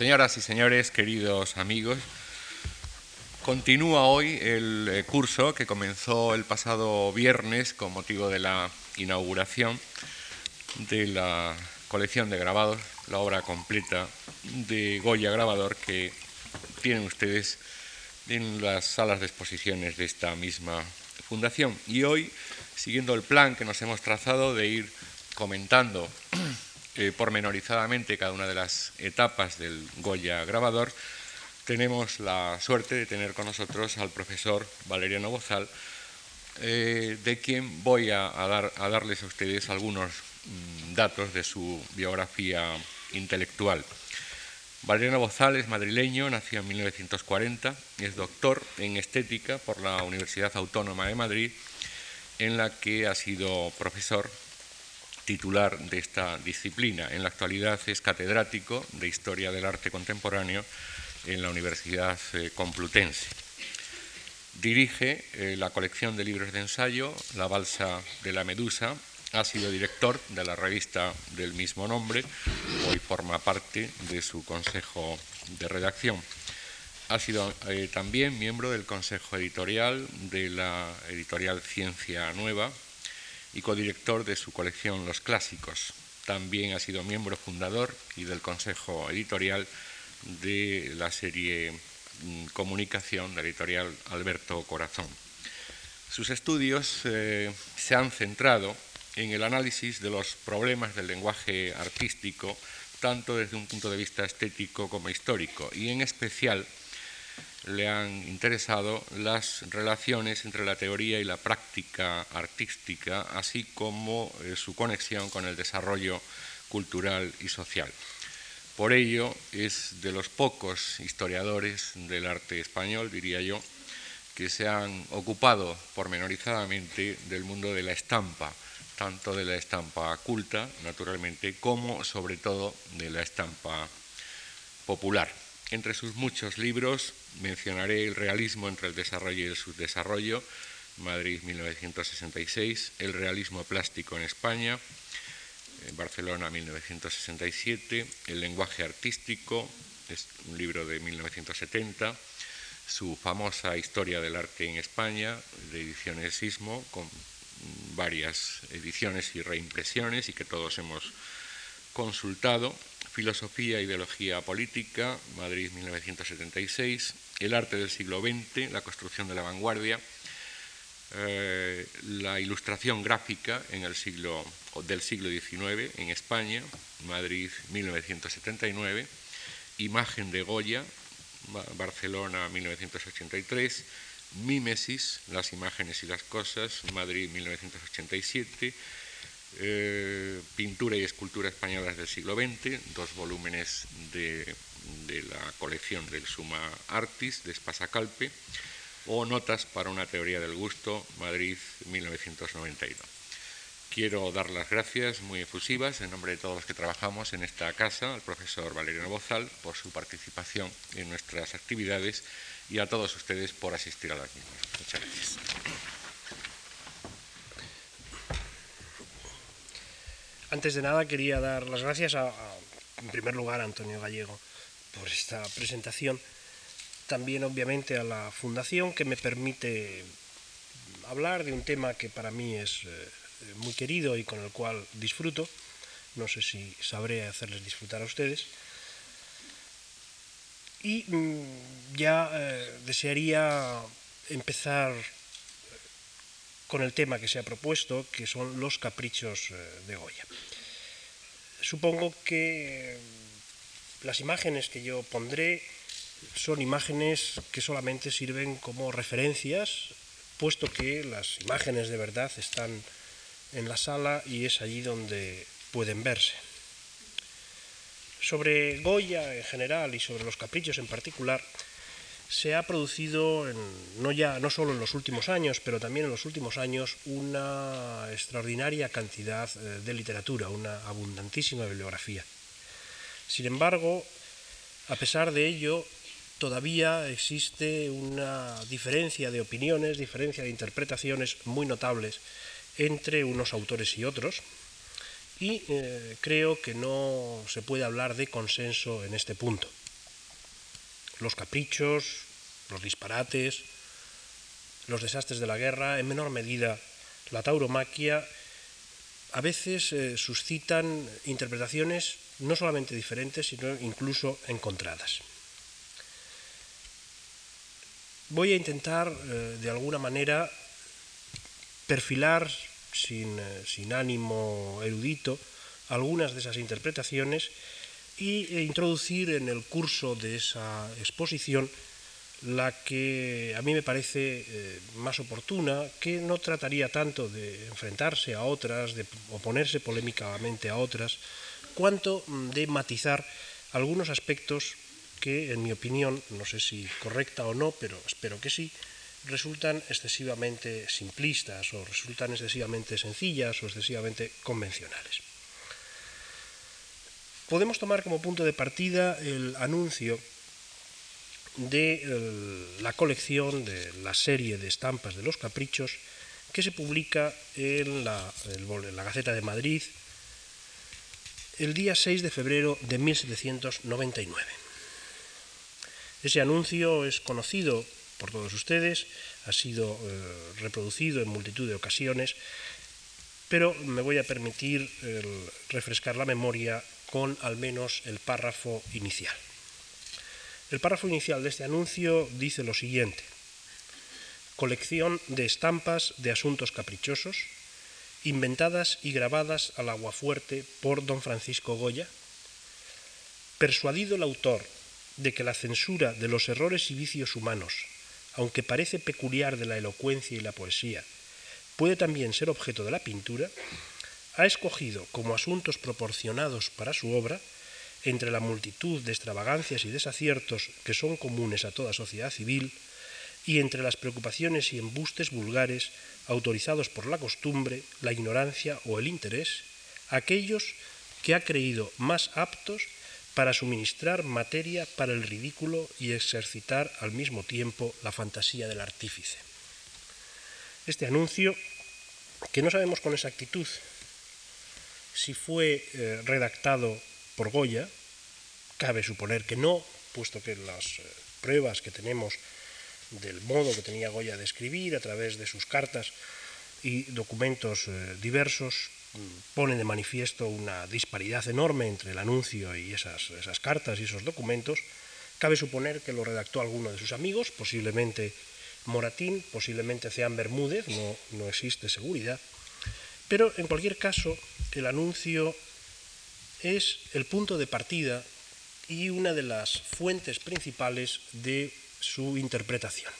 Señoras y señores, queridos amigos, continúa hoy el eh, curso que comenzó el pasado viernes con motivo de la inauguración de la colección de grabados, la obra completa de Goya Grabador que tienen ustedes en las salas de exposiciones de esta misma fundación. Y hoy, siguiendo el plan que nos hemos trazado de ir comentando eh, pormenorizadamente cada una de las etapas del Goya grabador, tenemos la suerte de tener con nosotros al profesor Valeriano Bozal, eh, de quien voy a, dar, a, darles a ustedes algunos mm, datos de su biografía intelectual. Valeriano Bozal es madrileño, nació en 1940, es doctor en estética por la Universidad Autónoma de Madrid, en la que ha sido profesor titular de esta disciplina. En la actualidad es catedrático de Historia del Arte Contemporáneo en la Universidad eh, Complutense. Dirige eh, la colección de libros de ensayo, La Balsa de la Medusa, ha sido director de la revista del mismo nombre, hoy forma parte de su consejo de redacción. Ha sido eh, también miembro del consejo editorial de la editorial Ciencia Nueva, y codirector de su colección Los Clásicos. También ha sido miembro fundador y del consejo editorial de la serie mm, Comunicación de la editorial Alberto Corazón. Sus estudios eh, se han centrado en el análisis de los problemas del lenguaje artístico, tanto desde un punto de vista estético como histórico, y en especial le han interesado las relaciones entre la teoría y la práctica artística, así como eh, su conexión con el desarrollo cultural y social. Por ello, es de los pocos historiadores del arte español, diría yo, que se han ocupado pormenorizadamente del mundo de la estampa, tanto de la estampa culta, naturalmente, como sobre todo de la estampa popular. Entre sus muchos libros mencionaré El realismo entre el desarrollo y el subdesarrollo, Madrid 1966, El realismo plástico en España, Barcelona 1967, El lenguaje artístico, es un libro de 1970, su famosa Historia del arte en España, de ediciones Sismo, con varias ediciones y reimpresiones y que todos hemos consultado, Filosofía e Ideología Política, Madrid 1976, El arte del siglo XX, la construcción de la vanguardia, eh, la ilustración gráfica en el siglo, del siglo XIX en España, Madrid 1979, Imagen de Goya, Barcelona 1983, Mímesis, las imágenes y las cosas, Madrid 1987, eh, pintura y escultura españolas del siglo XX, dos volúmenes de, la colección del Suma Artis de Espasacalpe, o Notas para una teoría del gusto, Madrid 1992. Quiero dar las gracias muy efusivas en nombre de todos los que trabajamos en esta casa al profesor Valeriano Bozal por su participación en nuestras actividades y a todos ustedes por asistir a las mismas. Muchas gracias. Antes de nada quería dar las gracias a, en primer lugar a Antonio Gallego por esta presentación, también obviamente a la Fundación que me permite hablar de un tema que para mí es eh, muy querido y con el cual disfruto. No sé si sabré hacerles disfrutar a ustedes. Y mm, ya eh, desearía empezar con el tema que se ha propuesto, que son los caprichos eh, de Goya. Supongo que las imágenes que yo pondré son imágenes que solamente sirven como referencias, puesto que las imágenes de verdad están en la sala y es allí donde pueden verse. Sobre Goya en general y sobre los caprichos en particular, se ha producido, no, ya, no solo en los últimos años, pero también en los últimos años, una extraordinaria cantidad eh, de literatura, una abundantísima bibliografía. Sin embargo, a pesar de ello, todavía existe una diferencia de opiniones, diferencia de interpretaciones muy notables entre unos autores y otros, y eh, creo que no se puede hablar de consenso en este punto. Los caprichos, los disparates, los desastres de la guerra, en menor medida la tauromaquia, a veces eh, suscitan interpretaciones no solamente diferentes, sino incluso encontradas. Voy a intentar, eh, de alguna manera, perfilar sin, eh, sin, ánimo erudito algunas de esas interpretaciones e introducir en el curso de esa exposición la que a mí me parece eh, más oportuna, que no trataría tanto de enfrentarse a otras, de oponerse polémicamente a otras, cuanto mm, de matizar algunos aspectos que, en mi opinión, no sé si correcta o no, pero espero que sí, resultan excesivamente simplistas o resultan excesivamente sencillas o excesivamente convencionales. Podemos tomar como punto de partida el anuncio de la colección de la serie de estampas de los caprichos que se publica en la, Gaceta de Madrid el día 6 de febrero de 1799. Ese anuncio es conocido por todos ustedes, ha sido eh, reproducido en multitud de ocasiones, pero me voy a permitir refrescar la memoria con al menos el párrafo inicial. El párrafo inicial de este anuncio dice lo siguiente. Colección de estampas de asuntos caprichosos, inventadas y grabadas al aguafuerte por don Francisco Goya. Persuadido el autor de que la censura de los errores y vicios humanos, aunque parece peculiar de la elocuencia y la poesía, puede también ser objeto de la pintura, ha escogido como asuntos proporcionados para su obra entre la multitud de extravagancias y desaciertos que son comunes a toda sociedad civil, y entre las preocupaciones y embustes vulgares autorizados por la costumbre, la ignorancia o el interés, aquellos que ha creído más aptos para suministrar materia para el ridículo y exercitar al mismo tiempo la fantasía del artífice. Este anuncio, que no sabemos con exactitud si fue eh, redactado por Goya, cabe suponer que no, puesto que las eh, pruebas que tenemos del modo que tenía Goya de escribir a través de sus cartas y documentos eh, diversos mm, ponen de manifiesto una disparidad enorme entre el anuncio y esas, esas cartas y esos documentos. Cabe suponer que lo redactó alguno de sus amigos, posiblemente Moratín, posiblemente Ceán Bermúdez, no, no existe seguridad. Pero en cualquier caso, el anuncio es el punto de partida y una de las fuentes principales de su interpretación,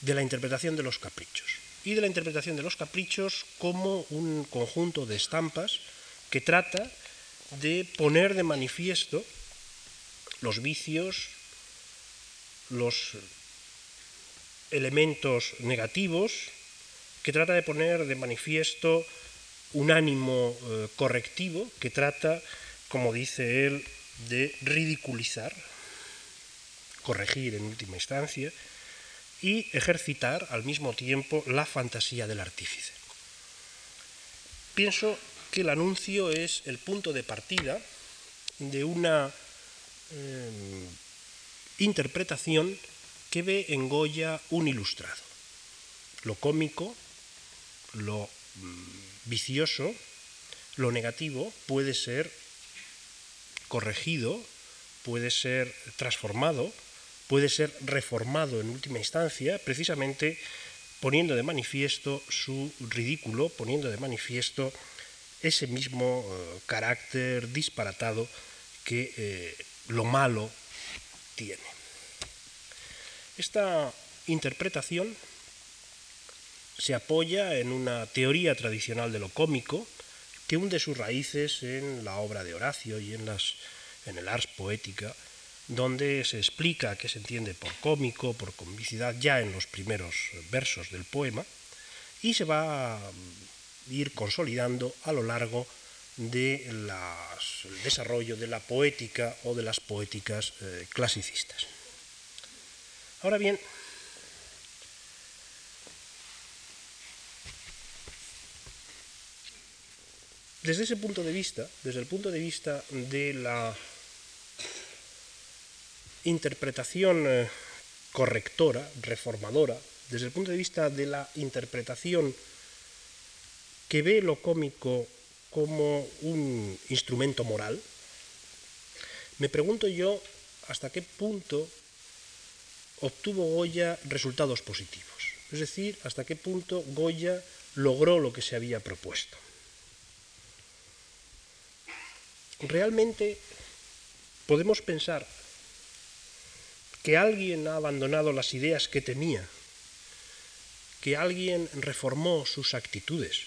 de la interpretación de los caprichos, y de la interpretación de los caprichos como un conjunto de estampas que trata de poner de manifiesto los vicios, los elementos negativos, que trata de poner de manifiesto un ánimo eh, correctivo que trata, como dice él, de ridiculizar, corregir en última instancia, y ejercitar al mismo tiempo la fantasía del artífice. Pienso que el anuncio es el punto de partida de una eh, interpretación que ve en Goya un ilustrado. Lo cómico, lo mm, vicioso, lo negativo puede ser corregido, puede ser transformado, puede ser reformado en última instancia, precisamente poniendo de manifiesto su ridículo, poniendo de manifiesto ese mismo eh, carácter disparatado que eh, lo malo tiene. Esta interpretación se apoya en una teoría tradicional de lo cómico que hunde sus raíces en la obra de Horacio y en, las, en el ars poética, donde se explica qué se entiende por cómico, por comicidad, ya en los primeros versos del poema, y se va a ir consolidando a lo largo del desarrollo de la poética o de las poéticas eh, clasicistas. Ahora bien, Desde ese punto de vista, desde el punto de vista de la interpretación eh, correctora, reformadora, desde el punto de vista de la interpretación que ve lo cómico como un instrumento moral, me pregunto yo hasta qué punto obtuvo Goya resultados positivos. Es decir, hasta qué punto Goya logró lo que se había propuesto. Realmente podemos pensar que alguien ha abandonado las ideas que tenía, que alguien reformó sus actitudes,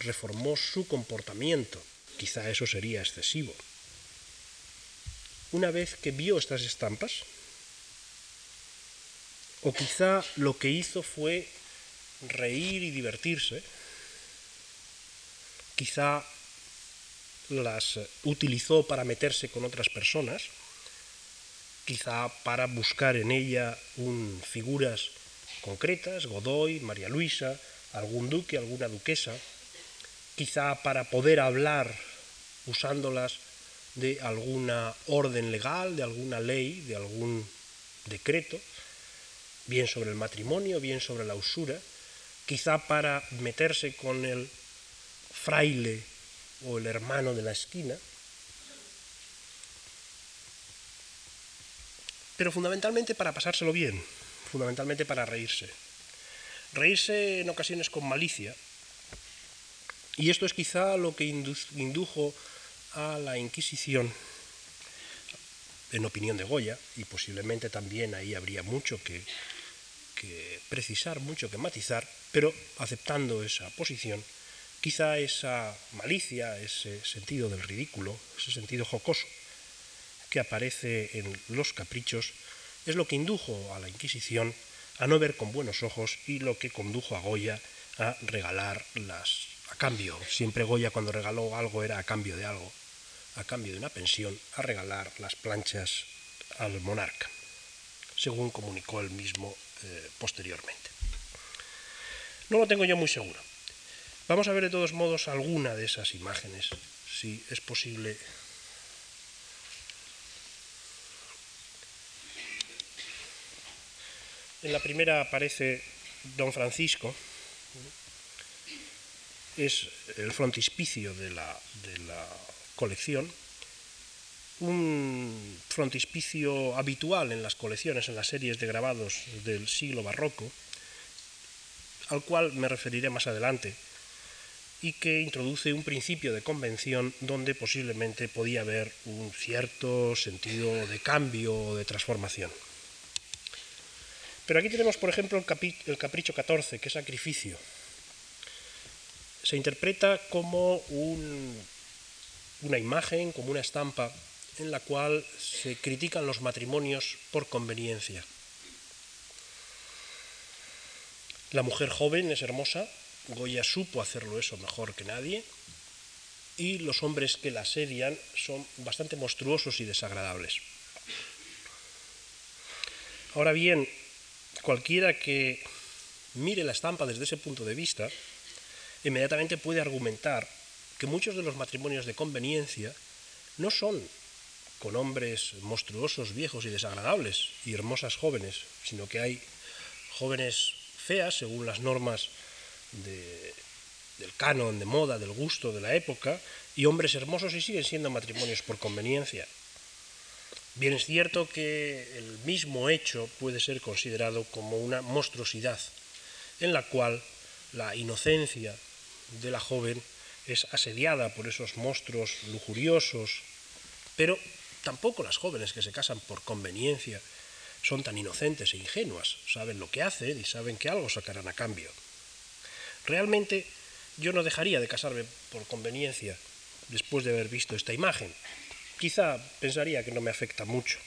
reformó su comportamiento. Quizá eso sería excesivo. Una vez que vio estas estampas, o quizá lo que hizo fue reír y divertirse, quizá las utilizó para meterse con otras personas, quizá para buscar en ella un, figuras concretas, Godoy, María Luisa, algún duque, alguna duquesa, quizá para poder hablar usándolas de alguna orden legal, de alguna ley, de algún decreto, bien sobre el matrimonio, bien sobre la usura, quizá para meterse con el fraile o el hermano de la esquina, pero fundamentalmente para pasárselo bien, fundamentalmente para reírse. Reírse en ocasiones con malicia, y esto es quizá lo que indujo a la Inquisición, en opinión de Goya, y posiblemente también ahí habría mucho que que precisar, mucho que matizar, pero aceptando esa posición, quizá esa malicia, ese sentido del ridículo, ese sentido jocoso que aparece en los caprichos, es lo que indujo a la Inquisición a no ver con buenos ojos y lo que condujo a Goya a regalar las a cambio. Siempre Goya cuando regaló algo era a cambio de algo, a cambio de una pensión, a regalar las planchas al monarca, según comunicó él mismo eh, posteriormente. No lo tengo yo muy seguro. Vamos a ver de todos modos alguna de esas imágenes, si es posible. En la primera aparece Don Francisco, es el frontispicio de la, colección, un frontispicio habitual en las colecciones, en las series de grabados del siglo barroco, al cual me referiré más adelante, y que introduce un principio de convención donde posiblemente podía haber un cierto sentido de cambio o de transformación. Pero aquí tenemos, por ejemplo, el, capricho 14, que es sacrificio. Se interpreta como una imagen, como una estampa en la cual se critican los matrimonios por conveniencia. La mujer joven es hermosa, Goya supo hacerlo eso mejor que nadie, y los hombres que la asedian son bastante monstruosos y desagradables. Ahora bien, cualquiera que mire la estampa desde ese punto de vista, inmediatamente puede argumentar que muchos de los matrimonios de conveniencia no son con hombres monstruosos, viejos y desagradables, y hermosas jóvenes, sino que hay jóvenes feas, según las normas del canon, de moda, del gusto de la época, y hombres hermosos y siguen siendo matrimonios por conveniencia. Bien es cierto que el mismo hecho puede ser considerado como una monstruosidad, en la cual la inocencia de la joven es asediada por esos monstruos lujuriosos, pero Tampoco las jóvenes que se casan por conveniencia son tan inocentes e ingenuas, saben lo que hacen y saben que algo sacarán a cambio. Realmente yo no dejaría de casarme por conveniencia después de haber visto esta imagen. Quizá pensaría que no me afecta mucho.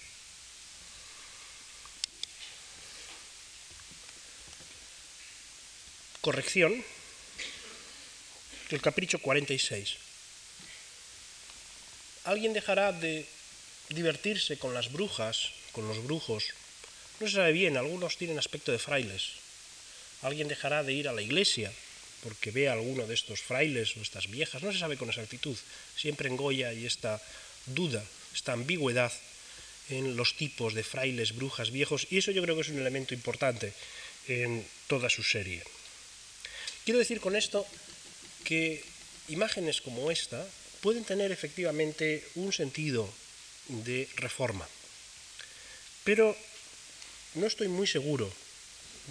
Corrección. El capricho 46. ¿Alguien dejará de divertirse con las brujas, con los brujos. No se sabe bien, algunos tienen aspecto de frailes. Alguien dejará de ir a la iglesia porque ve a alguno de estos frailes o estas viejas. No se sabe con exactitud. Siempre en Goya hay esta duda, esta ambigüedad en los tipos de frailes, brujas, viejos, y eso yo creo que es un elemento importante en toda su serie. Quiero decir con esto que imágenes como esta pueden tener efectivamente un sentido de reforma, pero no estoy muy seguro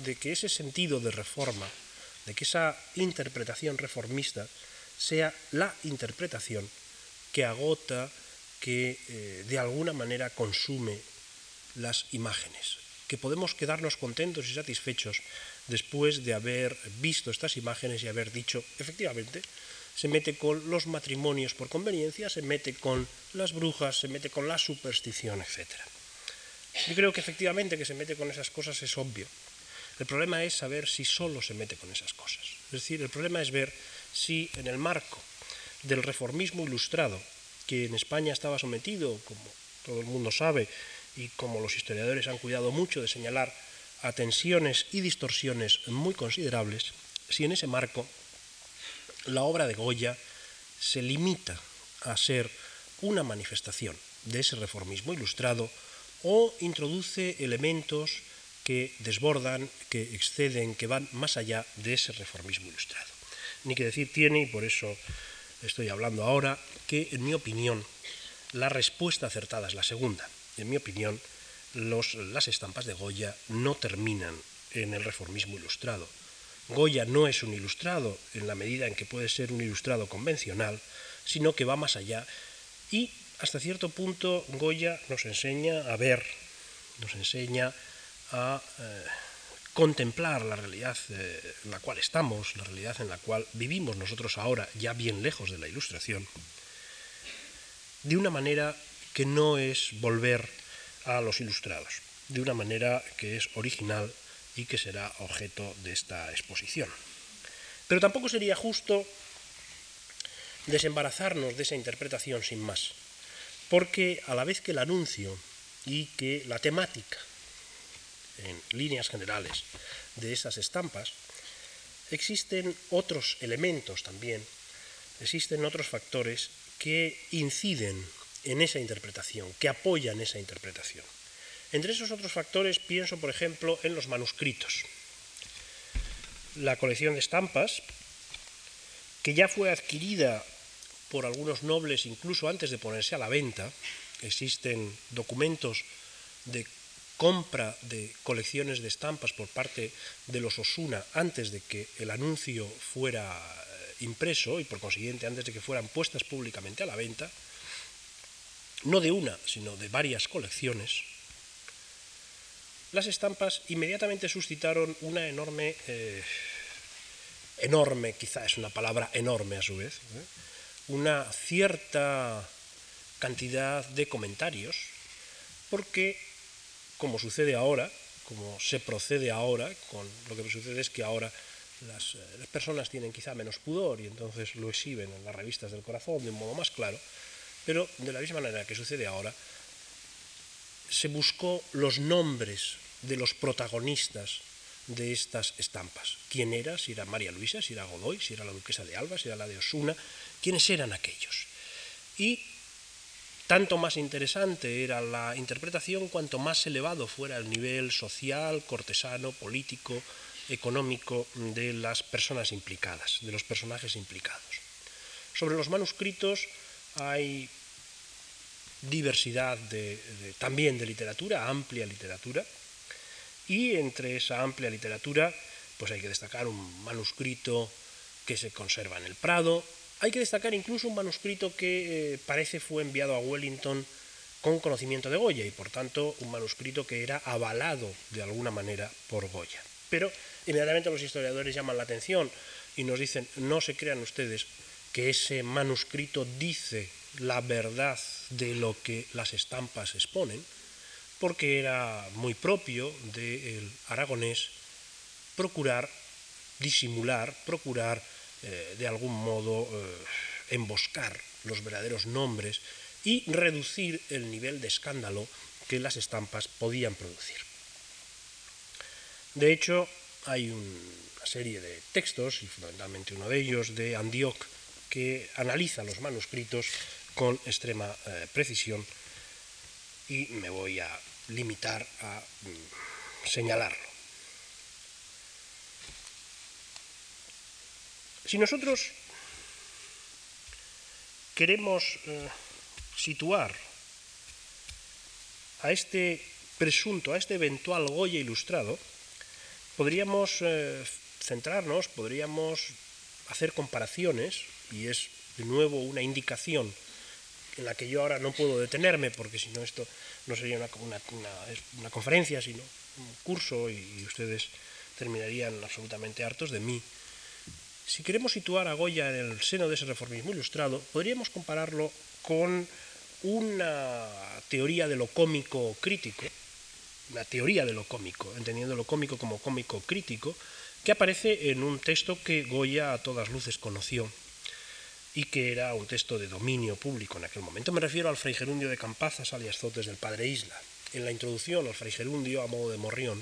de que ese sentido de reforma, de que esa interpretación reformista sea la interpretación que agota, que eh, de alguna manera consume las imágenes, que podemos quedarnos contentos y satisfechos después de haber visto estas imágenes y haber dicho, efectivamente, se mete con los matrimonios por conveniencia, se mete con las brujas, se mete con la superstición, etc. Yo creo que efectivamente que se mete con esas cosas es obvio. El problema es saber si solo se mete con esas cosas. Es decir, el problema es ver si en el marco del reformismo ilustrado, que en España estaba sometido, como todo el mundo sabe, y como los historiadores han cuidado mucho de señalar, a tensiones y distorsiones muy considerables, si en ese marco la obra de Goya se limita a ser una manifestación de ese reformismo ilustrado o introduce elementos que desbordan, que exceden, que van más allá de ese reformismo ilustrado. Ni que decir tiene, y por eso estoy hablando ahora, que en mi opinión la respuesta acertada es la segunda. En mi opinión, las estampas de Goya no terminan en el reformismo ilustrado. Goya no es un ilustrado en la medida en que puede ser un ilustrado convencional, sino que va más allá y hasta cierto punto Goya nos enseña a ver, nos enseña a eh, contemplar la realidad eh, en la cual estamos, la realidad en la cual vivimos nosotros ahora, ya bien lejos de la ilustración, de una manera que no es volver a los ilustrados, de una manera que es original y que será objeto de esta exposición. Pero tampoco sería justo desembarazarnos de esa interpretación sin más, porque a la vez que el anuncio y que la temática, en líneas generales, de esas estampas, existen otros elementos también, existen otros factores que inciden en esa interpretación, que apoyan esa interpretación. Entre esos otros factores pienso, por ejemplo, en los manuscritos. La colección de estampas, que ya fue adquirida por algunos nobles incluso antes de ponerse a la venta, existen documentos de compra de colecciones de estampas por parte de los Osuna antes de que el anuncio fuera eh, impreso y por consiguiente antes de que fueran puestas públicamente a la venta, no de una, sino de varias colecciones, las estampas inmediatamente suscitaron una enorme, eh, enorme, quizá es una palabra enorme a su vez, ¿eh? una cierta cantidad de comentarios, porque, como sucede ahora, como se procede ahora, con lo que sucede es que ahora las, eh, las, personas tienen quizá menos pudor y entonces lo exhiben en las revistas del corazón de un modo más claro, pero de la misma manera que sucede ahora, se buscó los nombres de los protagonistas de estas estampas. ¿Quién era? Si era María Luisa, si era Godoy, si era la duquesa de Alba, si era la de Osuna. ¿Quiénes eran aquellos? Y tanto más interesante era la interpretación cuanto más elevado fuera el nivel social, cortesano, político, económico de las personas implicadas, de los personajes implicados. Sobre los manuscritos hay diversidad también de literatura, amplia literatura, y entre esa amplia literatura pues hay que destacar un manuscrito que se conserva en el Prado, hay que destacar incluso un manuscrito que eh, parece fue enviado a Wellington con conocimiento de Goya y por tanto un manuscrito que era avalado de alguna manera por Goya. Pero inmediatamente los historiadores llaman la atención y nos dicen, no se crean ustedes que ese manuscrito dice la verdad de lo que las estampas exponen, porque era muy propio del aragonés procurar disimular, procurar eh, de algún modo eh, emboscar los verdaderos nombres y reducir el nivel de escándalo que las estampas podían producir. De hecho, hay una serie de textos, y fundamentalmente uno de ellos, de Andioc, que analiza los manuscritos con extrema eh, precisión y me voy a limitar a mm, señalarlo. Si nosotros queremos eh, situar a este presunto, a este eventual Goya ilustrado, podríamos eh, centrarnos, podríamos hacer comparaciones, y es de nuevo una indicación en la que yo ahora no puedo detenerme, porque si no esto no sería una, conferencia, sino un curso, y ustedes terminarían absolutamente hartos de mí. Si queremos situar a Goya en el seno de ese reformismo ilustrado, podríamos compararlo con una teoría de lo cómico crítico, una teoría de lo cómico, entendiendo lo cómico como cómico crítico, que aparece en un texto que Goya a todas luces conoció y que era un texto de dominio público en aquel momento. Me refiero al Fray Gerundio de Campazas, alias Zotes del Padre Isla. En la introducción al Fray Gerundio, a modo de morrión,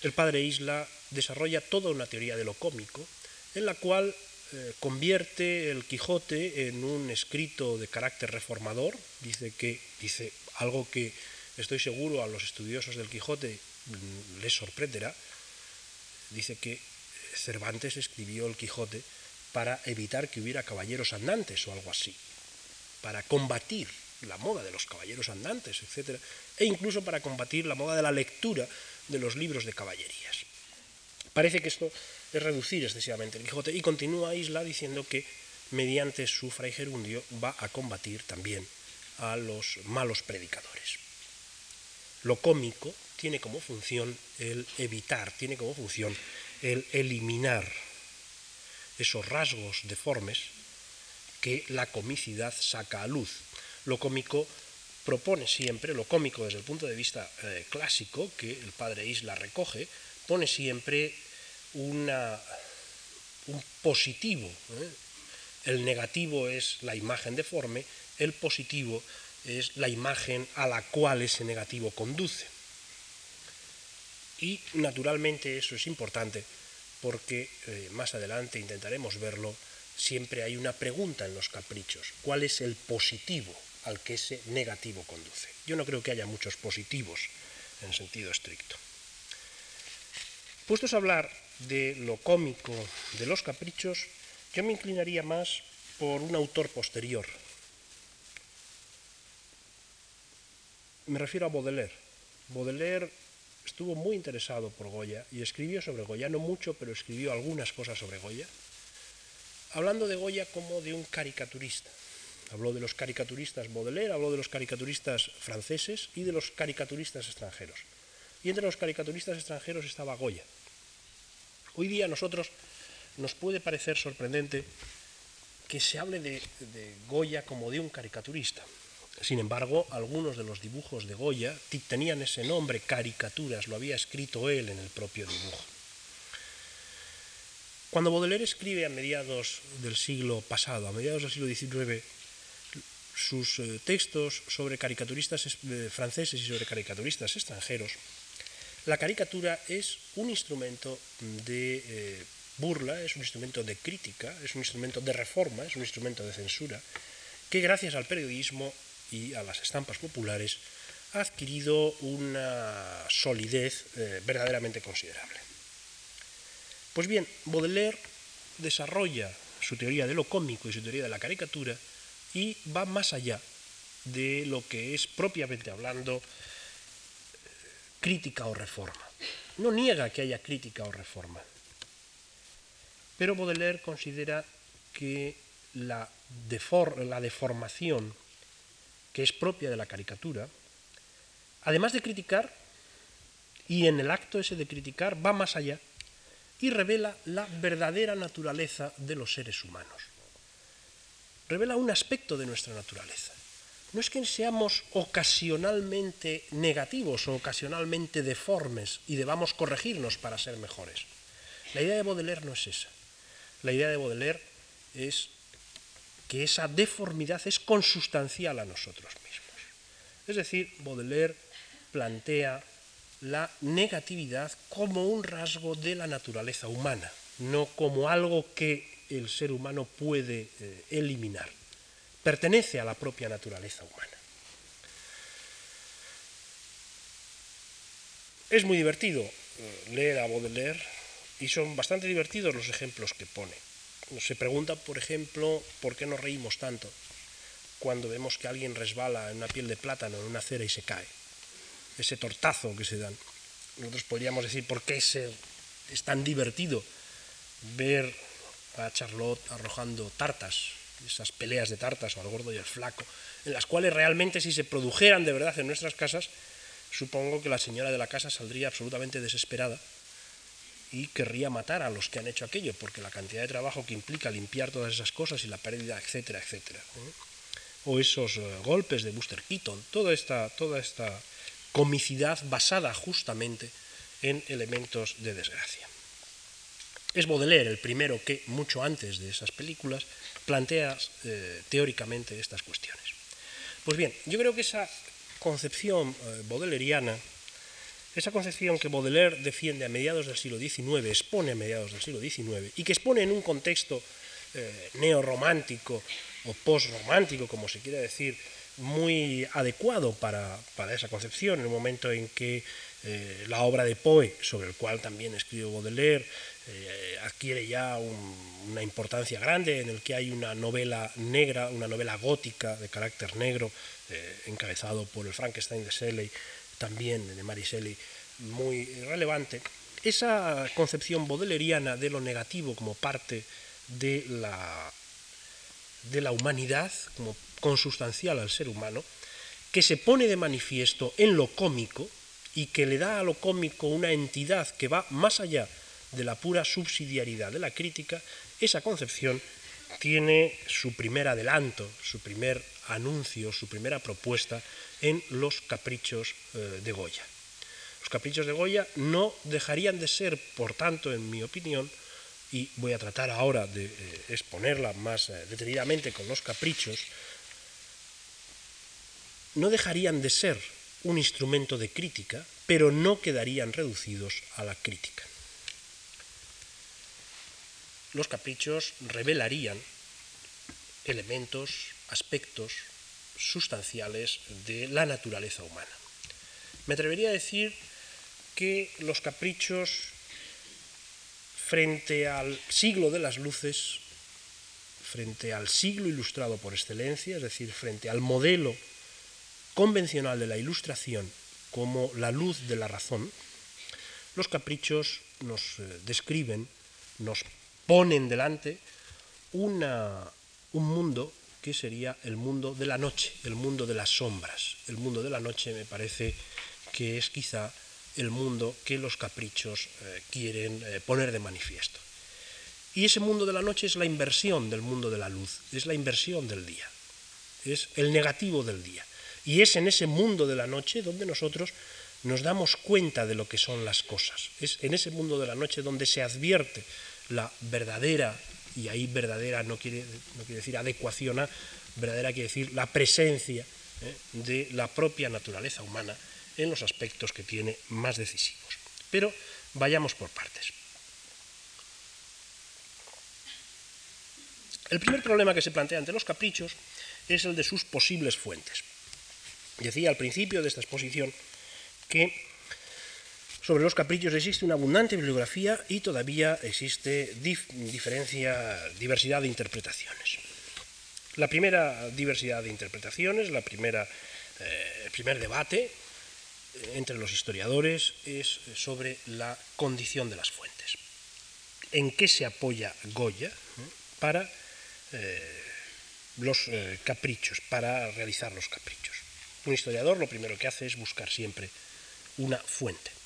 el Padre Isla desarrolla toda una teoría de lo cómico, en la cual eh, convierte el Quijote en un escrito de carácter reformador, dice que dice algo que estoy seguro a los estudiosos del Quijote mm, les sorprenderá, dice que Cervantes escribió el Quijote para evitar que hubiera caballeros andantes o algo así, para combatir la moda de los caballeros andantes, etc., e incluso para combatir la moda de la lectura de los libros de caballerías. Parece que esto es reducir excesivamente el Quijote y continúa Isla diciendo que mediante su fray gerundio va a combatir también a los malos predicadores. Lo cómico tiene como función el evitar, tiene como función el eliminar esos rasgos deformes que la comicidad saca a luz. Lo cómico propone siempre, lo cómico desde el punto de vista eh, clásico, que el padre Isla recoge, pone siempre un positivo. ¿eh? El negativo es la imagen deforme, el positivo es la imagen a la cual ese negativo conduce. Y naturalmente eso es importante porque eh, más adelante intentaremos verlo, siempre hay una pregunta en los caprichos, ¿cuál es el positivo al que ese negativo conduce? Yo no creo que haya muchos positivos en sentido estricto. Puestos a hablar de lo cómico de los caprichos, yo me inclinaría más por un autor posterior. Me refiero a Baudelaire. Baudelaire estuvo muy interesado por Goya y escribió sobre Goya, no mucho, pero escribió algunas cosas sobre Goya, hablando de Goya como de un caricaturista. Habló de los caricaturistas Baudelaire, habló de los caricaturistas franceses y de los caricaturistas extranjeros. Y entre los caricaturistas extranjeros estaba Goya. Hoy día a nosotros nos puede parecer sorprendente que se hable de, de Goya como de un caricaturista. Sin embargo, algunos de los dibujos de Goya tenían ese nombre, caricaturas, lo había escrito él en el propio dibujo. Cuando Baudelaire escribe a mediados del siglo pasado, a mediados del siglo XIX, sus eh, textos sobre caricaturistas eh, franceses y sobre caricaturistas extranjeros, la caricatura es un instrumento de eh, burla, es un instrumento de crítica, es un instrumento de reforma, es un instrumento de censura, que gracias al periodismo y a las estampas populares ha adquirido una solidez eh, verdaderamente considerable. Pues bien, Baudelaire desarrolla su teoría de lo cómico y su teoría de la caricatura y va más allá de lo que es propiamente hablando crítica o reforma. No niega que haya crítica o reforma, pero Baudelaire considera que la, la deformación que es propia de la caricatura, además de criticar, y en el acto ese de criticar va más allá y revela la verdadera naturaleza de los seres humanos. Revela un aspecto de nuestra naturaleza. No es que seamos ocasionalmente negativos o ocasionalmente deformes y debamos corregirnos para ser mejores. La idea de Baudelaire no es esa. La idea de Baudelaire es que esa deformidad es consustancial a nosotros mismos. Es decir, Baudelaire plantea la negatividad como un rasgo de la naturaleza humana, no como algo que el ser humano puede eh, eliminar pertenece a la propia naturaleza humana. Es muy divertido eh, leer a Baudelaire y son bastante divertidos los ejemplos que pone. Se pregunta, por ejemplo, por qué nos reímos tanto cuando vemos que alguien resbala en una piel de plátano, en una cera y se cae. Ese tortazo que se dan. Nosotros podríamos decir, ¿por qué es, es tan divertido ver a Charlotte arrojando tartas esas peleas de tartas o al gordo y al flaco, en las cuales realmente si se produjeran de verdad en nuestras casas, supongo que la señora de la casa saldría absolutamente desesperada y querría matar a los que han hecho aquello, porque la cantidad de trabajo que implica limpiar todas esas cosas y la pérdida, etcétera, etcétera. ¿eh? O esos eh, golpes de Buster Keaton, toda esta, toda esta comicidad basada justamente en elementos de desgracia. Es Baudelaire el primero que, mucho antes de esas películas, plantea eh, teóricamente estas cuestiones. Pues bien, yo creo que esa concepción eh, baudelairiana, esa concepción que Baudelaire defiende a mediados del siglo XIX, expone a mediados del siglo XIX, y que expone en un contexto eh, neorromántico o postromántico, como se quiera decir, muy adecuado para, esa concepción, en el momento en que eh, la obra de Poe, sobre el cual también escribe Baudelaire, eh, adquiere ya una importancia grande, en el que hay una novela negra, una novela gótica de carácter negro, eh, encabezado por el Frankenstein de Shelley, también de Mary Shelley, muy relevante. Esa concepción baudeleriana de lo negativo como parte de la, de la humanidad, como consustancial al ser humano, que se pone de manifiesto en lo cómico y que le da a lo cómico una entidad que va más allá de la pura subsidiariedad de la crítica, esa concepción tiene su primer adelanto, su primer anuncio, su primera propuesta en los caprichos eh, de Goya. Los caprichos de Goya no dejarían de ser, por tanto, en mi opinión, y voy a tratar ahora de eh, exponerla más eh, detenidamente con los caprichos, no dejarían de ser un instrumento de crítica, pero no quedarían reducidos a la crítica los caprichos revelarían elementos, aspectos sustanciales de la naturaleza humana. Me atrevería a decir que los caprichos frente al siglo de las luces, frente al siglo ilustrado por excelencia, es decir, frente al modelo convencional de la ilustración como la luz de la razón, los caprichos nos eh, describen, nos ponen delante una, un mundo que sería el mundo de la noche, el mundo de las sombras. El mundo de la noche me parece que es quizá el mundo que los caprichos eh, quieren eh, poner de manifiesto. Y ese mundo de la noche es la inversión del mundo de la luz, es la inversión del día, es el negativo del día. Y es en ese mundo de la noche donde nosotros nos damos cuenta de lo que son las cosas. Es en ese mundo de la noche donde se advierte la verdadera, y ahí verdadera no quiere, no quiere decir adecuación a, verdadera quiere decir la presencia ¿eh? de la propia naturaleza humana en los aspectos que tiene más decisivos. Pero vayamos por partes. El primer problema que se plantea ante los caprichos es el de sus posibles fuentes. Decía al principio de esta exposición que sobre los caprichos existe una abundante bibliografía y todavía existe diversidad de interpretaciones. La primera diversidad de interpretaciones, la primera, eh, el primer debate eh, entre los historiadores es sobre la condición de las fuentes. ¿En qué se apoya Goya eh, para los caprichos, para realizar los caprichos? Un historiador lo primero que hace es buscar siempre una fuente.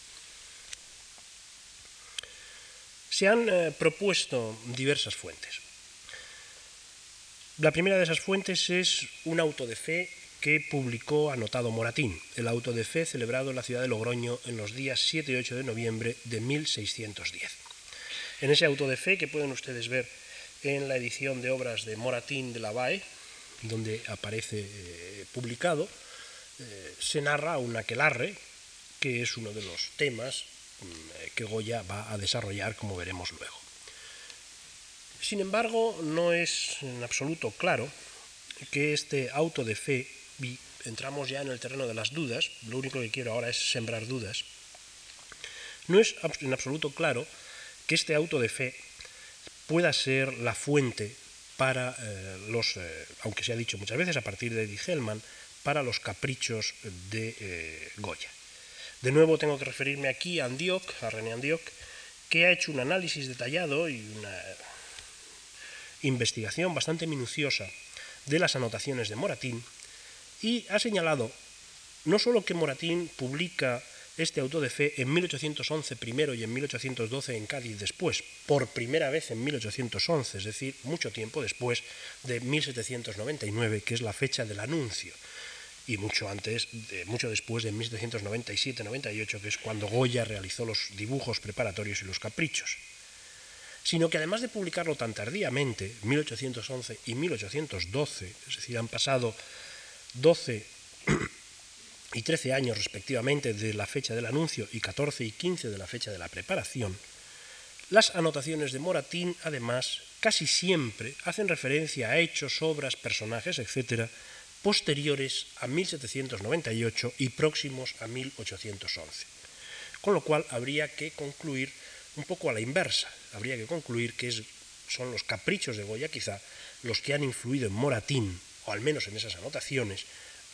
Se han eh, propuesto diversas fuentes. La primera de esas fuentes es un auto de fe que publicó anotado Moratín, el auto de fe celebrado en la ciudad de Logroño en los días 7 y 8 de noviembre de 1610. En ese auto de fe que pueden ustedes ver en la edición de obras de Moratín de la Vae, donde aparece eh, publicado, eh, se narra un aquelarre, que es uno de los temas que Goya va a desarrollar, como veremos luego. Sin embargo, no es en absoluto claro que este auto de fe, y entramos ya en el terreno de las dudas, lo único que quiero ahora es sembrar dudas, No es en absoluto claro que este auto de fe pueda ser la fuente para eh, los, eh, aunque se ha dicho muchas veces a partir de Eddie Hellman, para los caprichos de eh, Goya. De nuevo tengo que referirme aquí a Andioc, a René Andioc, que ha hecho un análisis detallado y una investigación bastante minuciosa de las anotaciones de Moratín y ha señalado no solo que Moratín publica este auto de fe en 1811 primero y en 1812 en Cádiz después, por primera vez en 1811, es decir, mucho tiempo después de 1799, que es la fecha del anuncio, y mucho antes, mucho después de 1797-98, que es cuando Goya realizó los dibujos preparatorios y los caprichos. Sino que además de publicarlo tan tardíamente, 1811 y 1812, es decir, han pasado 12 y 13 años respectivamente de la fecha del anuncio y 14 y 15 de la fecha de la preparación, las anotaciones de Moratín, además, casi siempre hacen referencia a hechos, obras, personajes, etc., posteriores a 1798 y próximos a 1811. Con lo cual habría que concluir un poco a la inversa, habría que concluir que son los caprichos de Goya quizá los que han influido en Moratín, o al menos en esas anotaciones.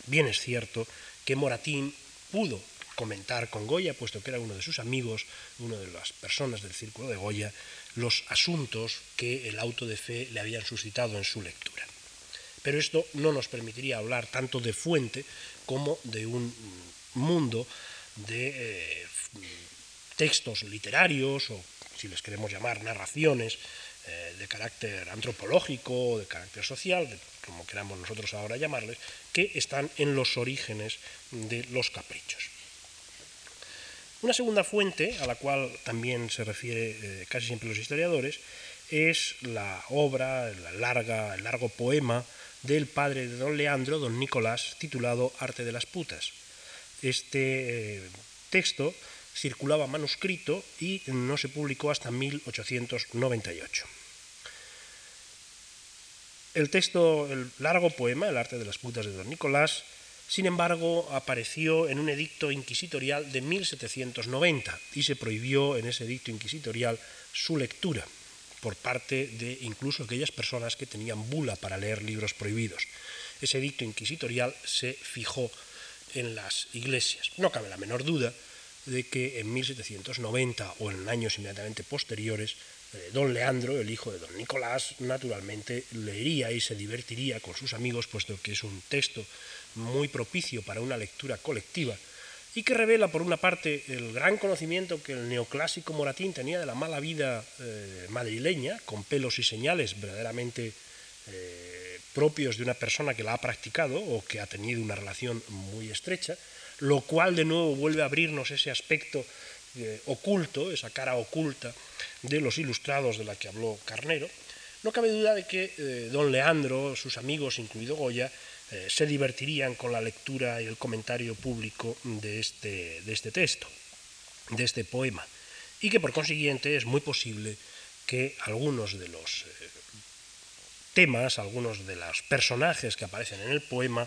Bien es cierto que Moratín pudo comentar con Goya, puesto que era uno de sus amigos, una de las personas del círculo de Goya, los asuntos que el auto de fe le habían suscitado en su lectura. Pero esto no nos permitiría hablar tanto de fuente como de un mundo de eh, textos literarios o, si les queremos llamar, narraciones eh, de carácter antropológico, de carácter social, como queramos nosotros ahora llamarles, que están en los orígenes de los caprichos. Una segunda fuente, a la cual también se refiere eh, casi siempre los historiadores, es la obra, larga, el largo poema del padre de don Leandro, don Nicolás, titulado Arte de las putas. Este eh, texto circulaba manuscrito y no se publicó hasta 1898. El texto, el largo poema, El arte de las putas de don Nicolás, sin embargo, apareció en un edicto inquisitorial de 1790 y se prohibió en ese edicto inquisitorial su lectura por parte de incluso aquellas personas que tenían bula para leer libros prohibidos. Ese edicto inquisitorial se fijó en las iglesias. No cabe la menor duda de que en 1790 o en años inmediatamente posteriores, eh, don Leandro, el hijo de don Nicolás, naturalmente leería y se divertiría con sus amigos, puesto que es un texto muy propicio para una lectura colectiva y que revela, por una parte, el gran conocimiento que el neoclásico Moratín tenía de la mala vida eh, madrileña, con pelos y señales verdaderamente eh, propios de una persona que la ha practicado o que ha tenido una relación muy estrecha, lo cual de nuevo vuelve a abrirnos ese aspecto eh, oculto, esa cara oculta de los ilustrados de la que habló Carnero, no cabe duda de que don Leandro, sus amigos, incluido Goya, eh, se divertirían con la lectura y el comentario público de este, de este texto, de este poema, y que por consiguiente es muy posible que algunos de los temas, algunos de los personajes que aparecen en el poema,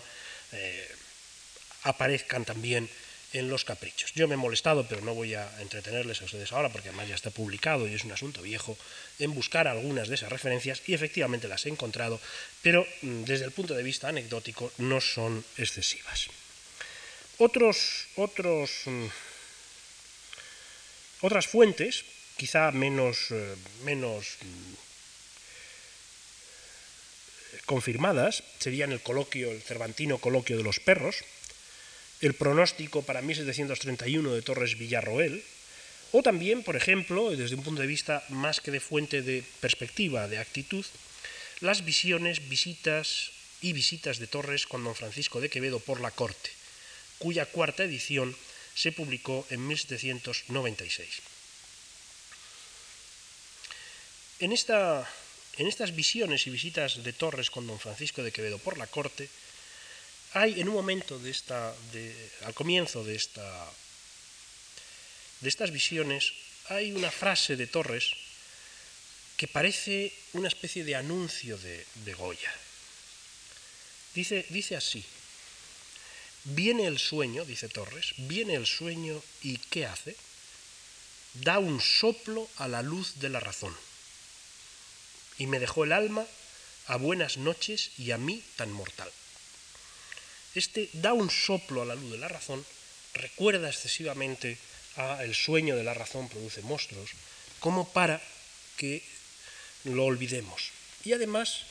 aparezcan también en los caprichos. Yo me he molestado, pero no voy a entretenerles a ustedes ahora, porque además ya está publicado y es un asunto viejo, en buscar algunas de esas referencias y efectivamente las he encontrado, pero mm, desde el punto de vista anecdótico no son excesivas. Otros, otros, mm, otras fuentes, quizá menos, eh, menos mm, confirmadas, serían el coloquio, el cervantino coloquio de los perros, el pronóstico para 1731 de Torres Villarroel, o también, por ejemplo, desde un punto de vista más que de fuente de perspectiva, de actitud, las visiones, visitas y visitas de Torres con don Francisco de Quevedo por la corte, cuya cuarta edición se publicó en 1796. En, esta, en estas visiones y visitas de Torres con don Francisco de Quevedo por la corte, hay en un momento de esta, al comienzo de, esta, de estas visiones, hay una frase de Torres que parece una especie de anuncio de, de Goya. Dice, dice así, viene el sueño, dice Torres, viene el sueño y ¿qué hace? da un soplo a la luz de la razón. Y me dejó el alma a buenas noches y a mí tan mortal. Este da un soplo a la luz de la razón recuerda excesivamente a el sueño de la razón produce monstruos, como para que lo olvidemos. Y además